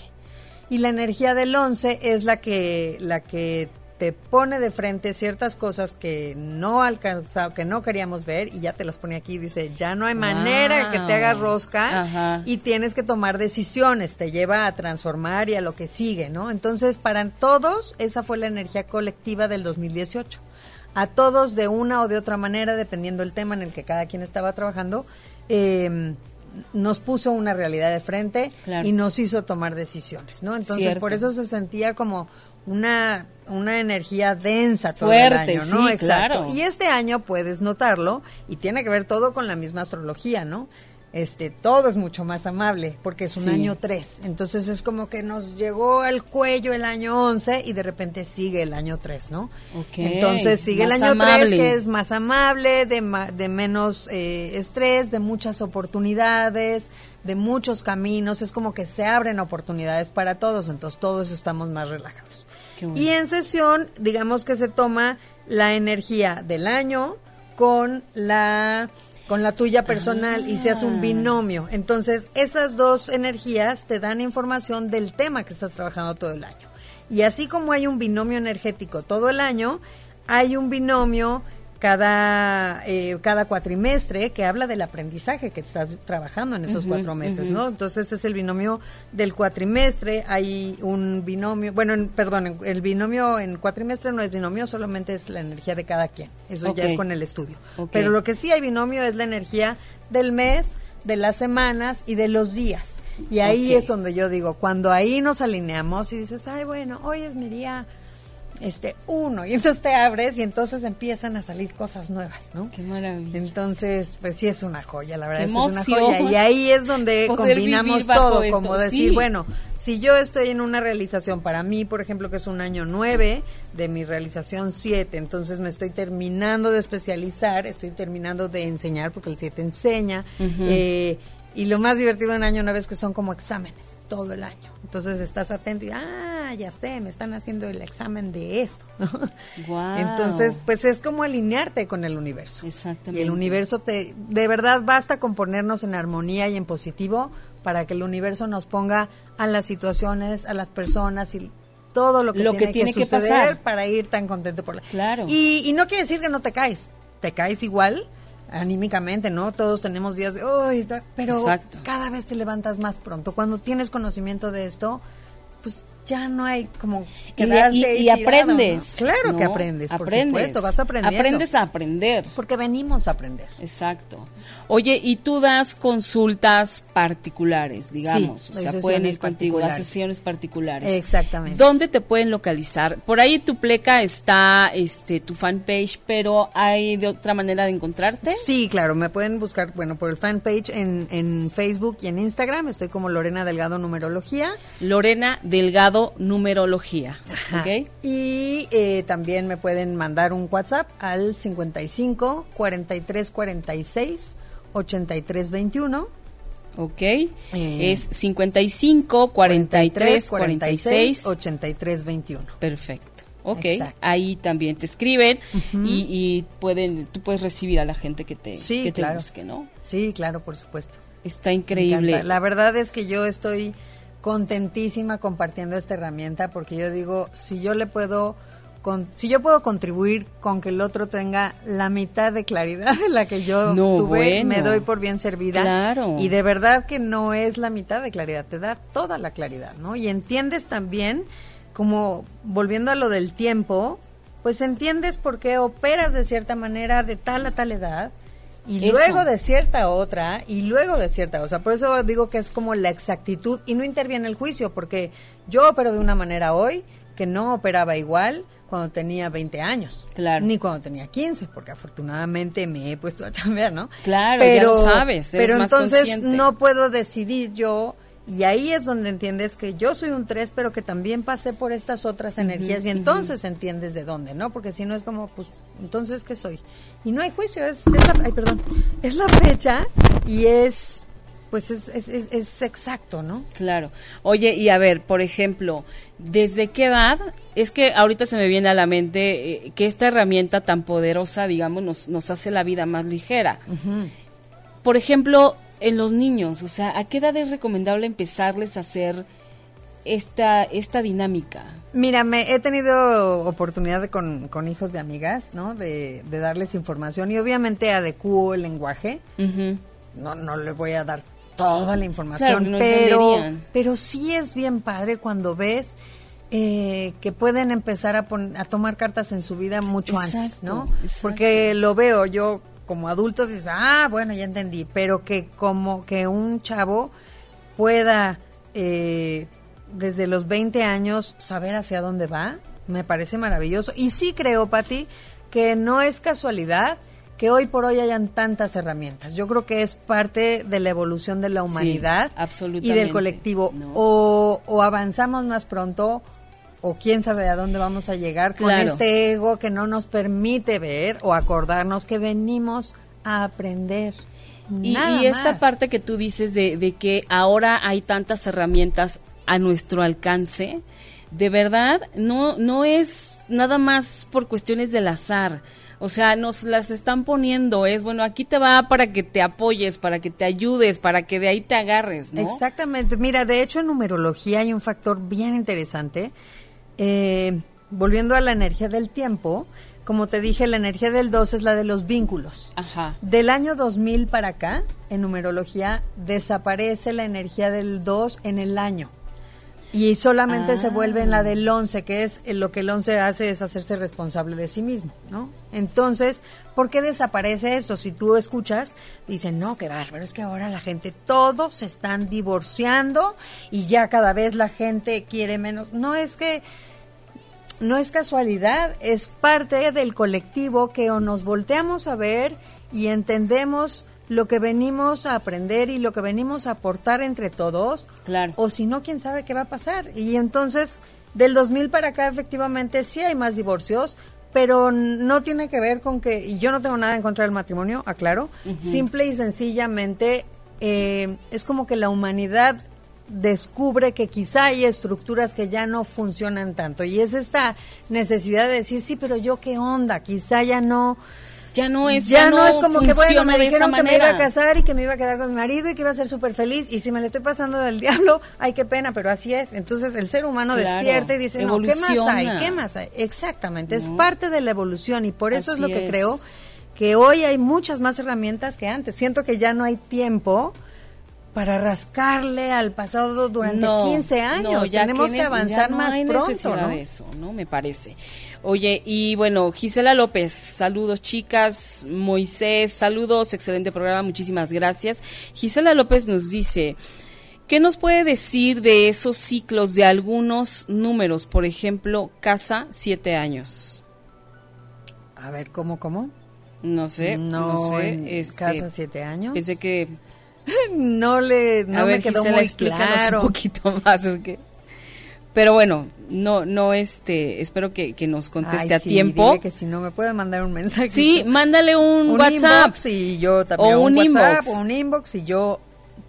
[SPEAKER 3] y la energía del 11 es la que la que te pone de frente ciertas cosas que no alcanza, que no queríamos ver y ya te las pone aquí dice ya no hay manera que te hagas rosca
[SPEAKER 2] Ajá.
[SPEAKER 3] y tienes que tomar decisiones te lleva a transformar y a lo que sigue no entonces para todos esa fue la energía colectiva del 2018 a todos de una o de otra manera dependiendo del tema en el que cada quien estaba trabajando eh, nos puso una realidad de frente
[SPEAKER 2] Claro.
[SPEAKER 3] y nos hizo tomar decisiones, ¿no? Entonces,
[SPEAKER 2] Cierto.
[SPEAKER 3] por eso se sentía como una una energía densa todo
[SPEAKER 2] Fuerte,
[SPEAKER 3] el año, ¿no?
[SPEAKER 2] sí,
[SPEAKER 3] Exacto.
[SPEAKER 2] claro.
[SPEAKER 3] Y este año puedes notarlo y tiene que ver todo con la misma astrología, ¿no? Este, todo es mucho más amable porque es un
[SPEAKER 2] Sí.
[SPEAKER 3] año 3. Entonces es como que nos llegó al cuello el año 11 y de repente sigue el año 3, ¿no?
[SPEAKER 2] Ok,
[SPEAKER 3] Entonces sigue el
[SPEAKER 2] más
[SPEAKER 3] año
[SPEAKER 2] amable.
[SPEAKER 3] 3 que es más amable, de, ma- de menos eh, estrés, de muchas oportunidades, de muchos caminos. Es como que se abren oportunidades para todos, entonces todos estamos más relajados.
[SPEAKER 2] Bueno.
[SPEAKER 3] Y en sesión, digamos que se toma la energía del año con la con la tuya personal y se hace
[SPEAKER 2] Ah.
[SPEAKER 3] un binomio. Entonces, esas dos energías te dan información del tema que estás trabajando todo el año. Y así como hay un binomio energético todo el año, hay un binomio cada, eh, cada cuatrimestre que habla del aprendizaje que estás trabajando en esos cuatro meses. ¿no? Entonces es el binomio del cuatrimestre, hay un binomio, bueno, en- perdón, el binomio en cuatrimestre no es binomio, solamente es la energía de cada quien, eso ya es con el estudio. Pero lo que sí hay binomio es la energía del mes, de las semanas y de los días. Y ahí es donde yo digo, cuando ahí nos alineamos y dices, ay, bueno, hoy es mi día este uno, y entonces te abres y entonces empiezan a salir cosas nuevas, ¿no?
[SPEAKER 2] Qué maravilla.
[SPEAKER 3] Entonces, pues sí es una joya, la verdad
[SPEAKER 2] Qué
[SPEAKER 3] es que es una joya. Y ahí es donde
[SPEAKER 2] Poder
[SPEAKER 3] combinamos todo,
[SPEAKER 2] esto,
[SPEAKER 3] como decir,
[SPEAKER 2] sí.
[SPEAKER 3] bueno, si yo estoy en una realización, para mí, por ejemplo, que es un año nueve de mi realización siete, entonces me estoy terminando de especializar, estoy terminando de enseñar, porque el siete enseña, eh, y lo más divertido en año nueve es que son como exámenes, todo el año. Entonces estás atento y, ah, ya sé, me están haciendo el examen de esto. Entonces, pues es como alinearte con el universo.
[SPEAKER 2] Exactamente.
[SPEAKER 3] Y el universo te, de verdad basta con ponernos en armonía y en positivo para que el universo nos ponga a las situaciones, a las personas y todo lo que
[SPEAKER 2] Lo
[SPEAKER 3] tiene,
[SPEAKER 2] que tiene que
[SPEAKER 3] suceder
[SPEAKER 2] pasar.
[SPEAKER 3] para ir tan contento por la.
[SPEAKER 2] Claro.
[SPEAKER 3] Y, y no quiere decir que no te caes, te caes igual anímicamente, ¿no? Todos tenemos días de, "Ay, da-", pero
[SPEAKER 2] Exacto.
[SPEAKER 3] cada vez te levantas más pronto. Cuando tienes conocimiento de esto, pues ya no hay como quedarse
[SPEAKER 2] y- aprendes.
[SPEAKER 3] ¿no? Claro que aprendes, por
[SPEAKER 2] aprendes.
[SPEAKER 3] supuesto, vas aprendiendo.
[SPEAKER 2] Aprendes a aprender.
[SPEAKER 3] Porque venimos a aprender.
[SPEAKER 2] Exacto. Oye, y tú das consultas particulares, digamos,
[SPEAKER 3] Sí,
[SPEAKER 2] o sea, pueden ir contigo,
[SPEAKER 3] particulares.
[SPEAKER 2] sesiones particulares.
[SPEAKER 3] Exactamente.
[SPEAKER 2] ¿Dónde te pueden localizar? Por ahí tu pleca está este tu fanpage, pero hay de otra manera de encontrarte?
[SPEAKER 3] Sí, claro, me pueden buscar, bueno, por el fanpage en, en Facebook y en Instagram, estoy como Lorena Delgado Numerología.
[SPEAKER 2] Lorena Delgado Numerología.
[SPEAKER 3] Ajá.
[SPEAKER 2] ¿Ok?
[SPEAKER 3] Y eh, también me pueden mandar un WhatsApp al 55 43 46 83 21.
[SPEAKER 2] Ok.
[SPEAKER 3] Eh,
[SPEAKER 2] es 55 43 46
[SPEAKER 3] 83 21.
[SPEAKER 2] Perfecto. Ok,
[SPEAKER 3] Exacto.
[SPEAKER 2] ahí también te escriben y, y pueden, tú puedes recibir a la gente que te,
[SPEAKER 3] Sí,
[SPEAKER 2] que te
[SPEAKER 3] claro.
[SPEAKER 2] busque, ¿no?
[SPEAKER 3] Sí, claro, por supuesto.
[SPEAKER 2] Está increíble.
[SPEAKER 3] La verdad es que yo estoy contentísima compartiendo esta herramienta porque yo digo, si yo le puedo con- si yo puedo contribuir con que el otro tenga la mitad de claridad de la que yo
[SPEAKER 2] No,
[SPEAKER 3] tuve,
[SPEAKER 2] bueno.
[SPEAKER 3] me doy por bien servida.
[SPEAKER 2] Claro.
[SPEAKER 3] Y de verdad que no es la mitad de claridad, te da toda la claridad, ¿no? Y entiendes también, como volviendo a lo del tiempo, pues entiendes por qué operas de cierta manera de tal a tal edad y
[SPEAKER 2] Eso.
[SPEAKER 3] luego de cierta otra y luego de cierta, o sea, por eso digo que es como la exactitud y no interviene el juicio, porque yo opero de una manera hoy que no operaba igual cuando tenía 20 años,
[SPEAKER 2] Claro.
[SPEAKER 3] ni cuando tenía 15, porque afortunadamente me he puesto a chambear, ¿no?
[SPEAKER 2] Claro, ya lo sabes, eres
[SPEAKER 3] pero
[SPEAKER 2] más
[SPEAKER 3] entonces
[SPEAKER 2] consciente.
[SPEAKER 3] no puedo decidir yo y ahí es donde entiendes que yo soy un 3, pero que también pasé por estas otras energías y entonces entiendes de dónde, ¿no? Porque si no es como, pues, entonces, ¿qué soy? Y no hay juicio, es, es la, ay, perdón, es la fecha y es, pues, es, es, es- es exacto, ¿no?
[SPEAKER 2] Claro. Oye, y a ver, por ejemplo, ¿desde qué edad? Es que ahorita se me viene a la mente eh, que esta herramienta tan poderosa, digamos, nos, nos hace la vida más ligera. Por ejemplo, en los niños, o sea, ¿a qué edad es recomendable empezarles a hacer esta, esta dinámica?
[SPEAKER 3] Mira, me he tenido oportunidad de con, con hijos de amigas, ¿no? De, de darles información y obviamente adecuo el lenguaje. No, no le voy a dar toda la información,
[SPEAKER 2] Claro,
[SPEAKER 3] pero, pero sí es bien padre cuando ves eh, que pueden empezar a, pon- a tomar cartas en su vida mucho
[SPEAKER 2] Exacto,
[SPEAKER 3] antes, ¿no?
[SPEAKER 2] exacto.
[SPEAKER 3] Porque lo veo, yo como adultos dices, ah, bueno, ya entendí, pero que como que un chavo pueda eh, desde los 20 años saber hacia dónde va, me parece maravilloso. Y sí creo, Pati, que no es casualidad que hoy por hoy hayan tantas herramientas. Yo creo que es parte de la evolución de la humanidad y del colectivo. O, o, avanzamos más pronto o quién sabe a dónde vamos a llegar con este ego que no nos permite ver o acordarnos que venimos a aprender.
[SPEAKER 2] Y, esta parte que tú dices de, de, que ahora hay tantas herramientas a nuestro alcance, de verdad no, no es nada más por cuestiones del azar. O sea, nos las están poniendo, es bueno, aquí te va para que te apoyes, para que te ayudes, para que de ahí te agarres, ¿no?
[SPEAKER 3] Exactamente. Mira, de hecho en numerología hay un factor bien interesante eh, volviendo a la energía del tiempo, como te dije, la energía del 2 es la de los vínculos.
[SPEAKER 2] Ajá.
[SPEAKER 3] Del año 2000 para acá, en numerología, desaparece la energía del 2 en el año. Y solamente se vuelve en la ah. del 11, que es lo que el 11 hace es hacerse responsable de sí mismo, ¿no? Entonces, ¿por qué desaparece esto? Si tú escuchas, dicen, no, qué bárbaro, es que ahora la gente, todos se están divorciando y ya cada vez la gente quiere menos. No es que no es casualidad, es parte del colectivo que o nos volteamos a ver y entendemos lo que venimos a aprender y lo que venimos a aportar entre todos.
[SPEAKER 2] Claro.
[SPEAKER 3] O si no, quién sabe qué va a pasar. Y entonces, del 2000 para acá, efectivamente, sí hay más divorcios, pero no tiene que ver con que, y yo no tengo nada en contra del matrimonio, aclaro, simple y sencillamente eh, es como que la humanidad descubre que quizá hay estructuras que ya no funcionan tanto y es esta necesidad de decir, sí, pero yo qué onda, quizá ya no
[SPEAKER 2] ya no es
[SPEAKER 3] ya, no, es como que bueno me dijeron que me iba a casar y que me iba a quedar con mi marido y que iba a ser súper feliz y si me le estoy pasando del diablo ay qué pena pero así es entonces el ser humano despierta y dice no qué más hay qué más hay exactamente es parte de la evolución y por eso es lo que creo que hoy hay muchas más herramientas que antes siento que ya no hay tiempo para rascarle al pasado durante 15 años. Tenemos que, avanzar más pronto, ¿no?
[SPEAKER 2] de eso, ¿no? Me parece. Oye, y bueno, Gisela López, saludos chicas, Moisés, saludos, excelente programa, muchísimas gracias. Gisela López nos dice, ¿qué nos puede decir de esos ciclos de algunos números? Por ejemplo, casa, siete años.
[SPEAKER 3] A ver, ¿cómo, cómo?
[SPEAKER 2] No sé, no, sé.
[SPEAKER 3] Este, casa, siete años.
[SPEAKER 2] Pensé que
[SPEAKER 3] no le no me quedó muy claro.
[SPEAKER 2] un poquito más pero bueno no no este espero que, nos conteste a tiempo
[SPEAKER 3] que si no me puede mandar un mensaje
[SPEAKER 2] sí mándale un, WhatsApp
[SPEAKER 3] y yo también o un, inbox. un inbox y yo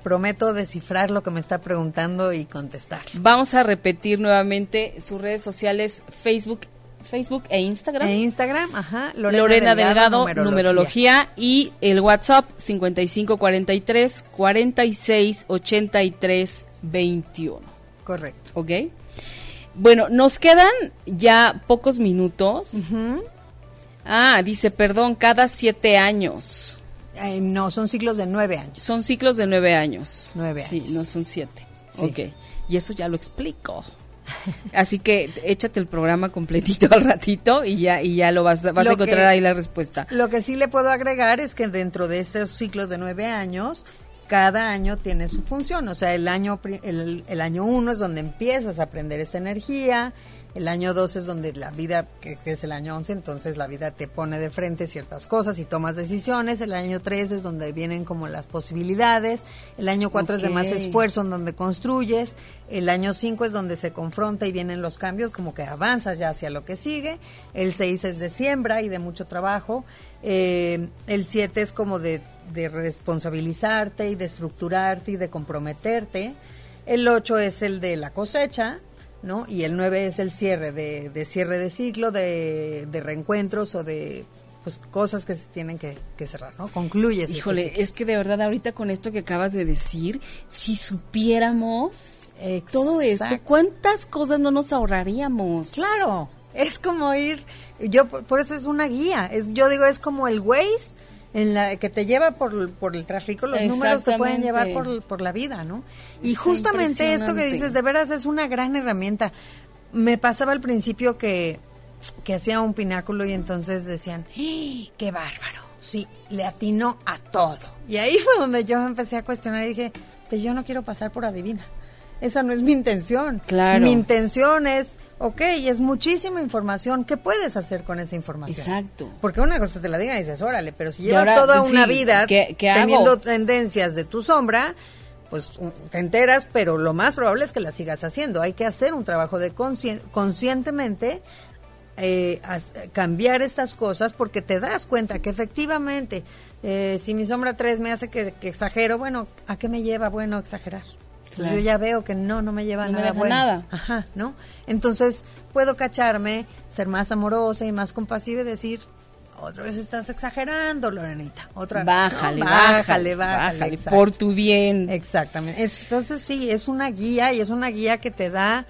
[SPEAKER 3] prometo descifrar lo que me está preguntando y contestar
[SPEAKER 2] vamos a repetir nuevamente sus redes sociales Facebook Facebook e Instagram.
[SPEAKER 3] E Instagram, ajá.
[SPEAKER 2] Lorena, Delgado, numerología. y el WhatsApp 5543 46 83 21.
[SPEAKER 3] Correcto.
[SPEAKER 2] ¿Ok? Bueno, nos quedan ya pocos minutos. Ah, dice, perdón, cada siete años.
[SPEAKER 3] no, son ciclos de nueve años.
[SPEAKER 2] Son ciclos de nueve años.
[SPEAKER 3] Nueve
[SPEAKER 2] años. Sí, no son siete. Ok. Y eso ya lo explico. Así que échate el programa completito al ratito y ya y ya lo vas, vas a encontrar ahí la respuesta.
[SPEAKER 3] Lo que sí le puedo agregar es que dentro de estos ciclos de nueve años, cada año tiene su función. O sea, el año, el, el año uno es donde empiezas a aprender esta energía, el año 2 es donde la vida, que, es el año 11, entonces la vida te pone de frente ciertas cosas y tomas decisiones. El año 3 es donde vienen como las posibilidades. El año 4 es de más esfuerzo, en donde construyes. El año 5 es donde se confronta y vienen los cambios, como que avanzas ya hacia lo que sigue. El 6 es de siembra y de mucho trabajo. Eh, el 7 es como de, de responsabilizarte y de estructurarte y de comprometerte. El 8 es el de la cosecha. ¿no? Y el 9 es el cierre de, cierre de ciclo, de, reencuentros o de pues cosas que se tienen que, cerrar, ¿no? Concluye.
[SPEAKER 2] Híjole, es que de verdad ahorita con esto que acabas de decir, si supiéramos todo esto, ¿cuántas cosas no nos ahorraríamos?
[SPEAKER 3] Claro, es como ir, yo por eso es una guía, es yo digo es como el Waze en la que te lleva por, por el tráfico, los números te pueden llevar por, por la vida, ¿no? Y justamente esto que dices, de veras es una gran herramienta. Me pasaba al principio que, que hacía un pináculo y entonces decían, ¡Eh, ¡qué bárbaro! sí, le atinó a todo. Y ahí fue donde yo empecé a cuestionar y dije, pues yo no quiero pasar por adivina. Esa no es mi intención.
[SPEAKER 2] Claro.
[SPEAKER 3] Mi intención es, ok, es muchísima información. ¿Qué puedes hacer con esa información?
[SPEAKER 2] Exacto.
[SPEAKER 3] Porque una cosa te la digan y dices, órale, pero si llevas
[SPEAKER 2] ahora,
[SPEAKER 3] toda
[SPEAKER 2] sí,
[SPEAKER 3] una vida
[SPEAKER 2] ¿qué- qué hago?
[SPEAKER 3] teniendo tendencias de tu sombra, pues te enteras, pero lo más probable es que la sigas haciendo. Hay que hacer un trabajo de conscien- conscientemente eh, cambiar estas cosas porque te das cuenta que efectivamente eh, si mi sombra 3 me hace que, que exagero, bueno, ¿a qué me lleva bueno exagerar? Pues yo ya veo que no, no me lleva
[SPEAKER 2] me
[SPEAKER 3] nada
[SPEAKER 2] deja
[SPEAKER 3] bueno.
[SPEAKER 2] nada.
[SPEAKER 3] Ajá, ¿no? Entonces puedo cacharme, ser más amorosa y más compasiva y decir, otra vez estás exagerando, Lorenita. Otra vez.
[SPEAKER 2] Bájale,
[SPEAKER 3] No,
[SPEAKER 2] bájale,
[SPEAKER 3] bájale, bájale, exacto.
[SPEAKER 2] por tu bien.
[SPEAKER 3] Exactamente. Es- entonces sí, es una guía y es una guía que te da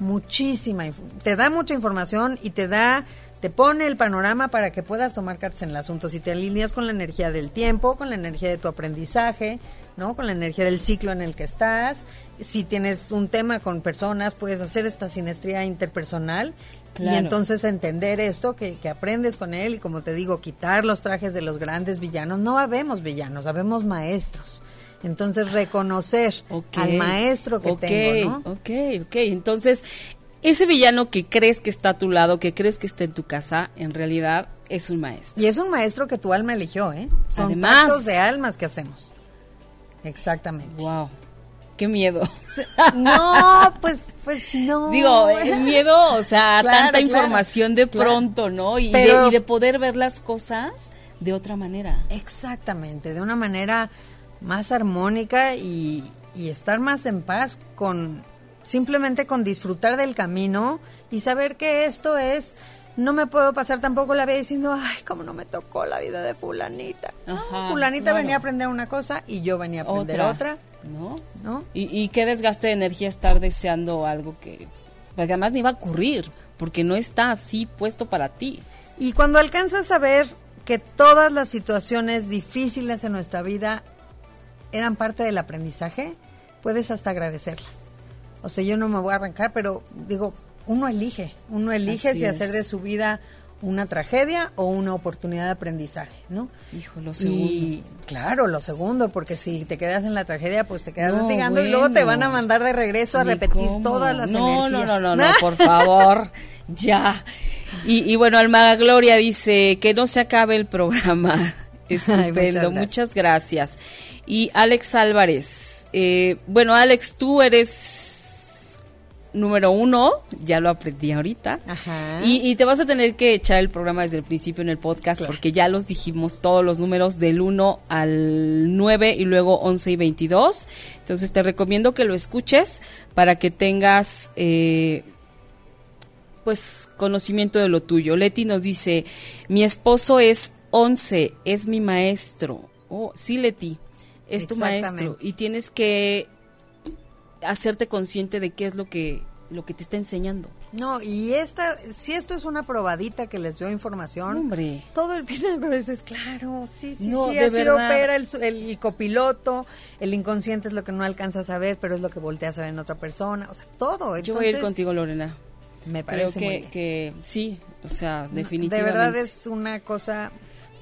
[SPEAKER 3] muchísima, te da mucha información y te da, te pone el panorama para que puedas tomar cartas en el asunto. Si te alineas con la energía del tiempo, con la energía de tu aprendizaje, ¿no? Con la energía del ciclo en el que estás. Si tienes un tema con personas, puedes hacer esta sinestría interpersonal y entonces entender esto, que, que aprendes con él y como te digo, quitar los trajes de los grandes villanos. No habemos villanos, habemos maestros. Entonces reconocer al maestro que tengo, ¿no?
[SPEAKER 2] Ok, ok. Entonces, ese villano que crees que está a tu lado, que crees que está en tu casa, en realidad es un maestro.
[SPEAKER 3] Y es un maestro que tu alma eligió, ¿eh? Son
[SPEAKER 2] Además.
[SPEAKER 3] pactos de almas que hacemos. Exactamente.
[SPEAKER 2] Wow. Qué miedo.
[SPEAKER 3] No, pues, pues no.
[SPEAKER 2] Digo, el miedo, o sea,
[SPEAKER 3] Claro,
[SPEAKER 2] tanta
[SPEAKER 3] claro,
[SPEAKER 2] información de
[SPEAKER 3] claro.
[SPEAKER 2] pronto, ¿no? Y,
[SPEAKER 3] Pero-
[SPEAKER 2] de, y de poder ver las cosas de otra manera.
[SPEAKER 3] Exactamente, de una manera más armónica y, y estar más en paz con simplemente con disfrutar del camino y saber que esto es no me puedo pasar tampoco la vida diciendo, ay, cómo no me tocó la vida de fulanita.
[SPEAKER 2] Ajá,
[SPEAKER 3] fulanita
[SPEAKER 2] claro.
[SPEAKER 3] venía a aprender una cosa y yo venía a aprender otra,
[SPEAKER 2] ¿no?
[SPEAKER 3] ¿no?
[SPEAKER 2] Y, y qué desgaste de energía estar deseando algo que, porque además ni va a ocurrir, porque no está así puesto para ti.
[SPEAKER 3] Y cuando alcanzas a ver que todas las situaciones difíciles en nuestra vida eran parte del aprendizaje, puedes hasta agradecerlas. O sea, yo no me voy a arrancar, pero digo, uno elige, uno elige
[SPEAKER 2] Así
[SPEAKER 3] si hacer de su vida una tragedia o una oportunidad de aprendizaje, ¿no?
[SPEAKER 2] Hijo, lo segundo.
[SPEAKER 3] Y claro, lo segundo, porque si te quedas en la tragedia, pues te quedas
[SPEAKER 2] No,
[SPEAKER 3] y luego te van a mandar de regreso a repetir
[SPEAKER 2] cómo.
[SPEAKER 3] todas las
[SPEAKER 2] no,
[SPEAKER 3] energías.
[SPEAKER 2] No, no, no, no, por favor, ya. Y, y bueno, Alma Gloria dice que no se acabe el programa. Estupendo,
[SPEAKER 3] muchas gracias.
[SPEAKER 2] muchas gracias. Y Alex Álvarez, eh, bueno, Alex, tú eres número uno, ya lo aprendí ahorita.
[SPEAKER 3] Ajá.
[SPEAKER 2] Y, y te vas a tener que echar el programa desde el principio en el podcast
[SPEAKER 3] Claro.
[SPEAKER 2] porque ya los dijimos todos los números del 1 al 9 y luego 11 y 22. Entonces te recomiendo que lo escuches para que tengas eh, pues conocimiento de lo tuyo. Leti nos dice, mi esposo es 11, es mi maestro. Oh, sí, Leti, es tu maestro y tienes que hacerte consciente de qué es lo que lo que te está enseñando.
[SPEAKER 3] No, y esta, si esto es una probadita que les dio información,
[SPEAKER 2] Hombre.
[SPEAKER 3] todo el pináculo dices, claro, sí, sí,
[SPEAKER 2] No,
[SPEAKER 3] sí,
[SPEAKER 2] de
[SPEAKER 3] así
[SPEAKER 2] verdad.
[SPEAKER 3] opera el, el copiloto, el inconsciente es lo que no alcanzas a ver, pero es lo que volteas a ver en otra persona, o sea, todo.
[SPEAKER 2] Yo voy a ir
[SPEAKER 3] Entonces,
[SPEAKER 2] contigo, Lorena.
[SPEAKER 3] Me
[SPEAKER 2] Creo
[SPEAKER 3] parece muy
[SPEAKER 2] que,
[SPEAKER 3] bien.
[SPEAKER 2] que sí, o sea,
[SPEAKER 3] De
[SPEAKER 2] definitivamente.
[SPEAKER 3] verdad es una cosa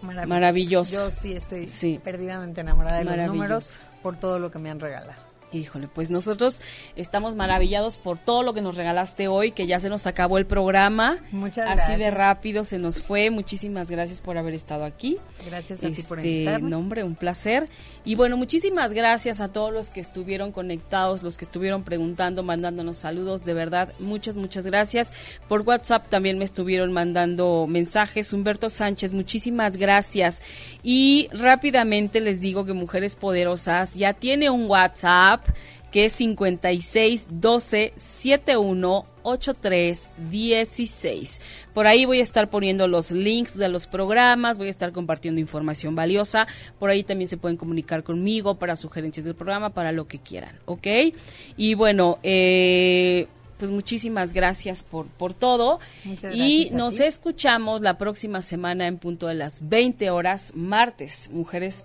[SPEAKER 3] maravillosa.
[SPEAKER 2] Maravillosa.
[SPEAKER 3] Yo sí estoy
[SPEAKER 2] Sí.
[SPEAKER 3] perdidamente enamorada de los números por todo lo que me han regalado.
[SPEAKER 2] Híjole, pues nosotros estamos maravillados por todo lo que nos regalaste hoy, que ya se nos acabó el programa.
[SPEAKER 3] Muchas
[SPEAKER 2] Así de
[SPEAKER 3] gracias.
[SPEAKER 2] rápido se nos fue. Muchísimas gracias por haber estado aquí.
[SPEAKER 3] Gracias a ti por
[SPEAKER 2] Este,
[SPEAKER 3] invitarme.
[SPEAKER 2] no, hombre, un placer. Y bueno, muchísimas gracias a todos los que estuvieron conectados, los que estuvieron preguntando, mandándonos saludos. De verdad, muchas, muchas gracias. Por WhatsApp también me estuvieron mandando mensajes. Humberto Sánchez, muchísimas gracias. Y rápidamente les digo que Mujeres Poderosas ya tiene un WhatsApp que es 56 12 71 83 16. Por ahí voy a estar poniendo los links de los programas, voy a estar compartiendo información valiosa. Por ahí también se pueden comunicar conmigo para sugerencias del programa, para lo que quieran, ¿ok? Y bueno, eh, pues muchísimas gracias por, por todo.
[SPEAKER 3] Muchas
[SPEAKER 2] y nos escuchamos la próxima semana en punto de las 20 horas, martes, Mujeres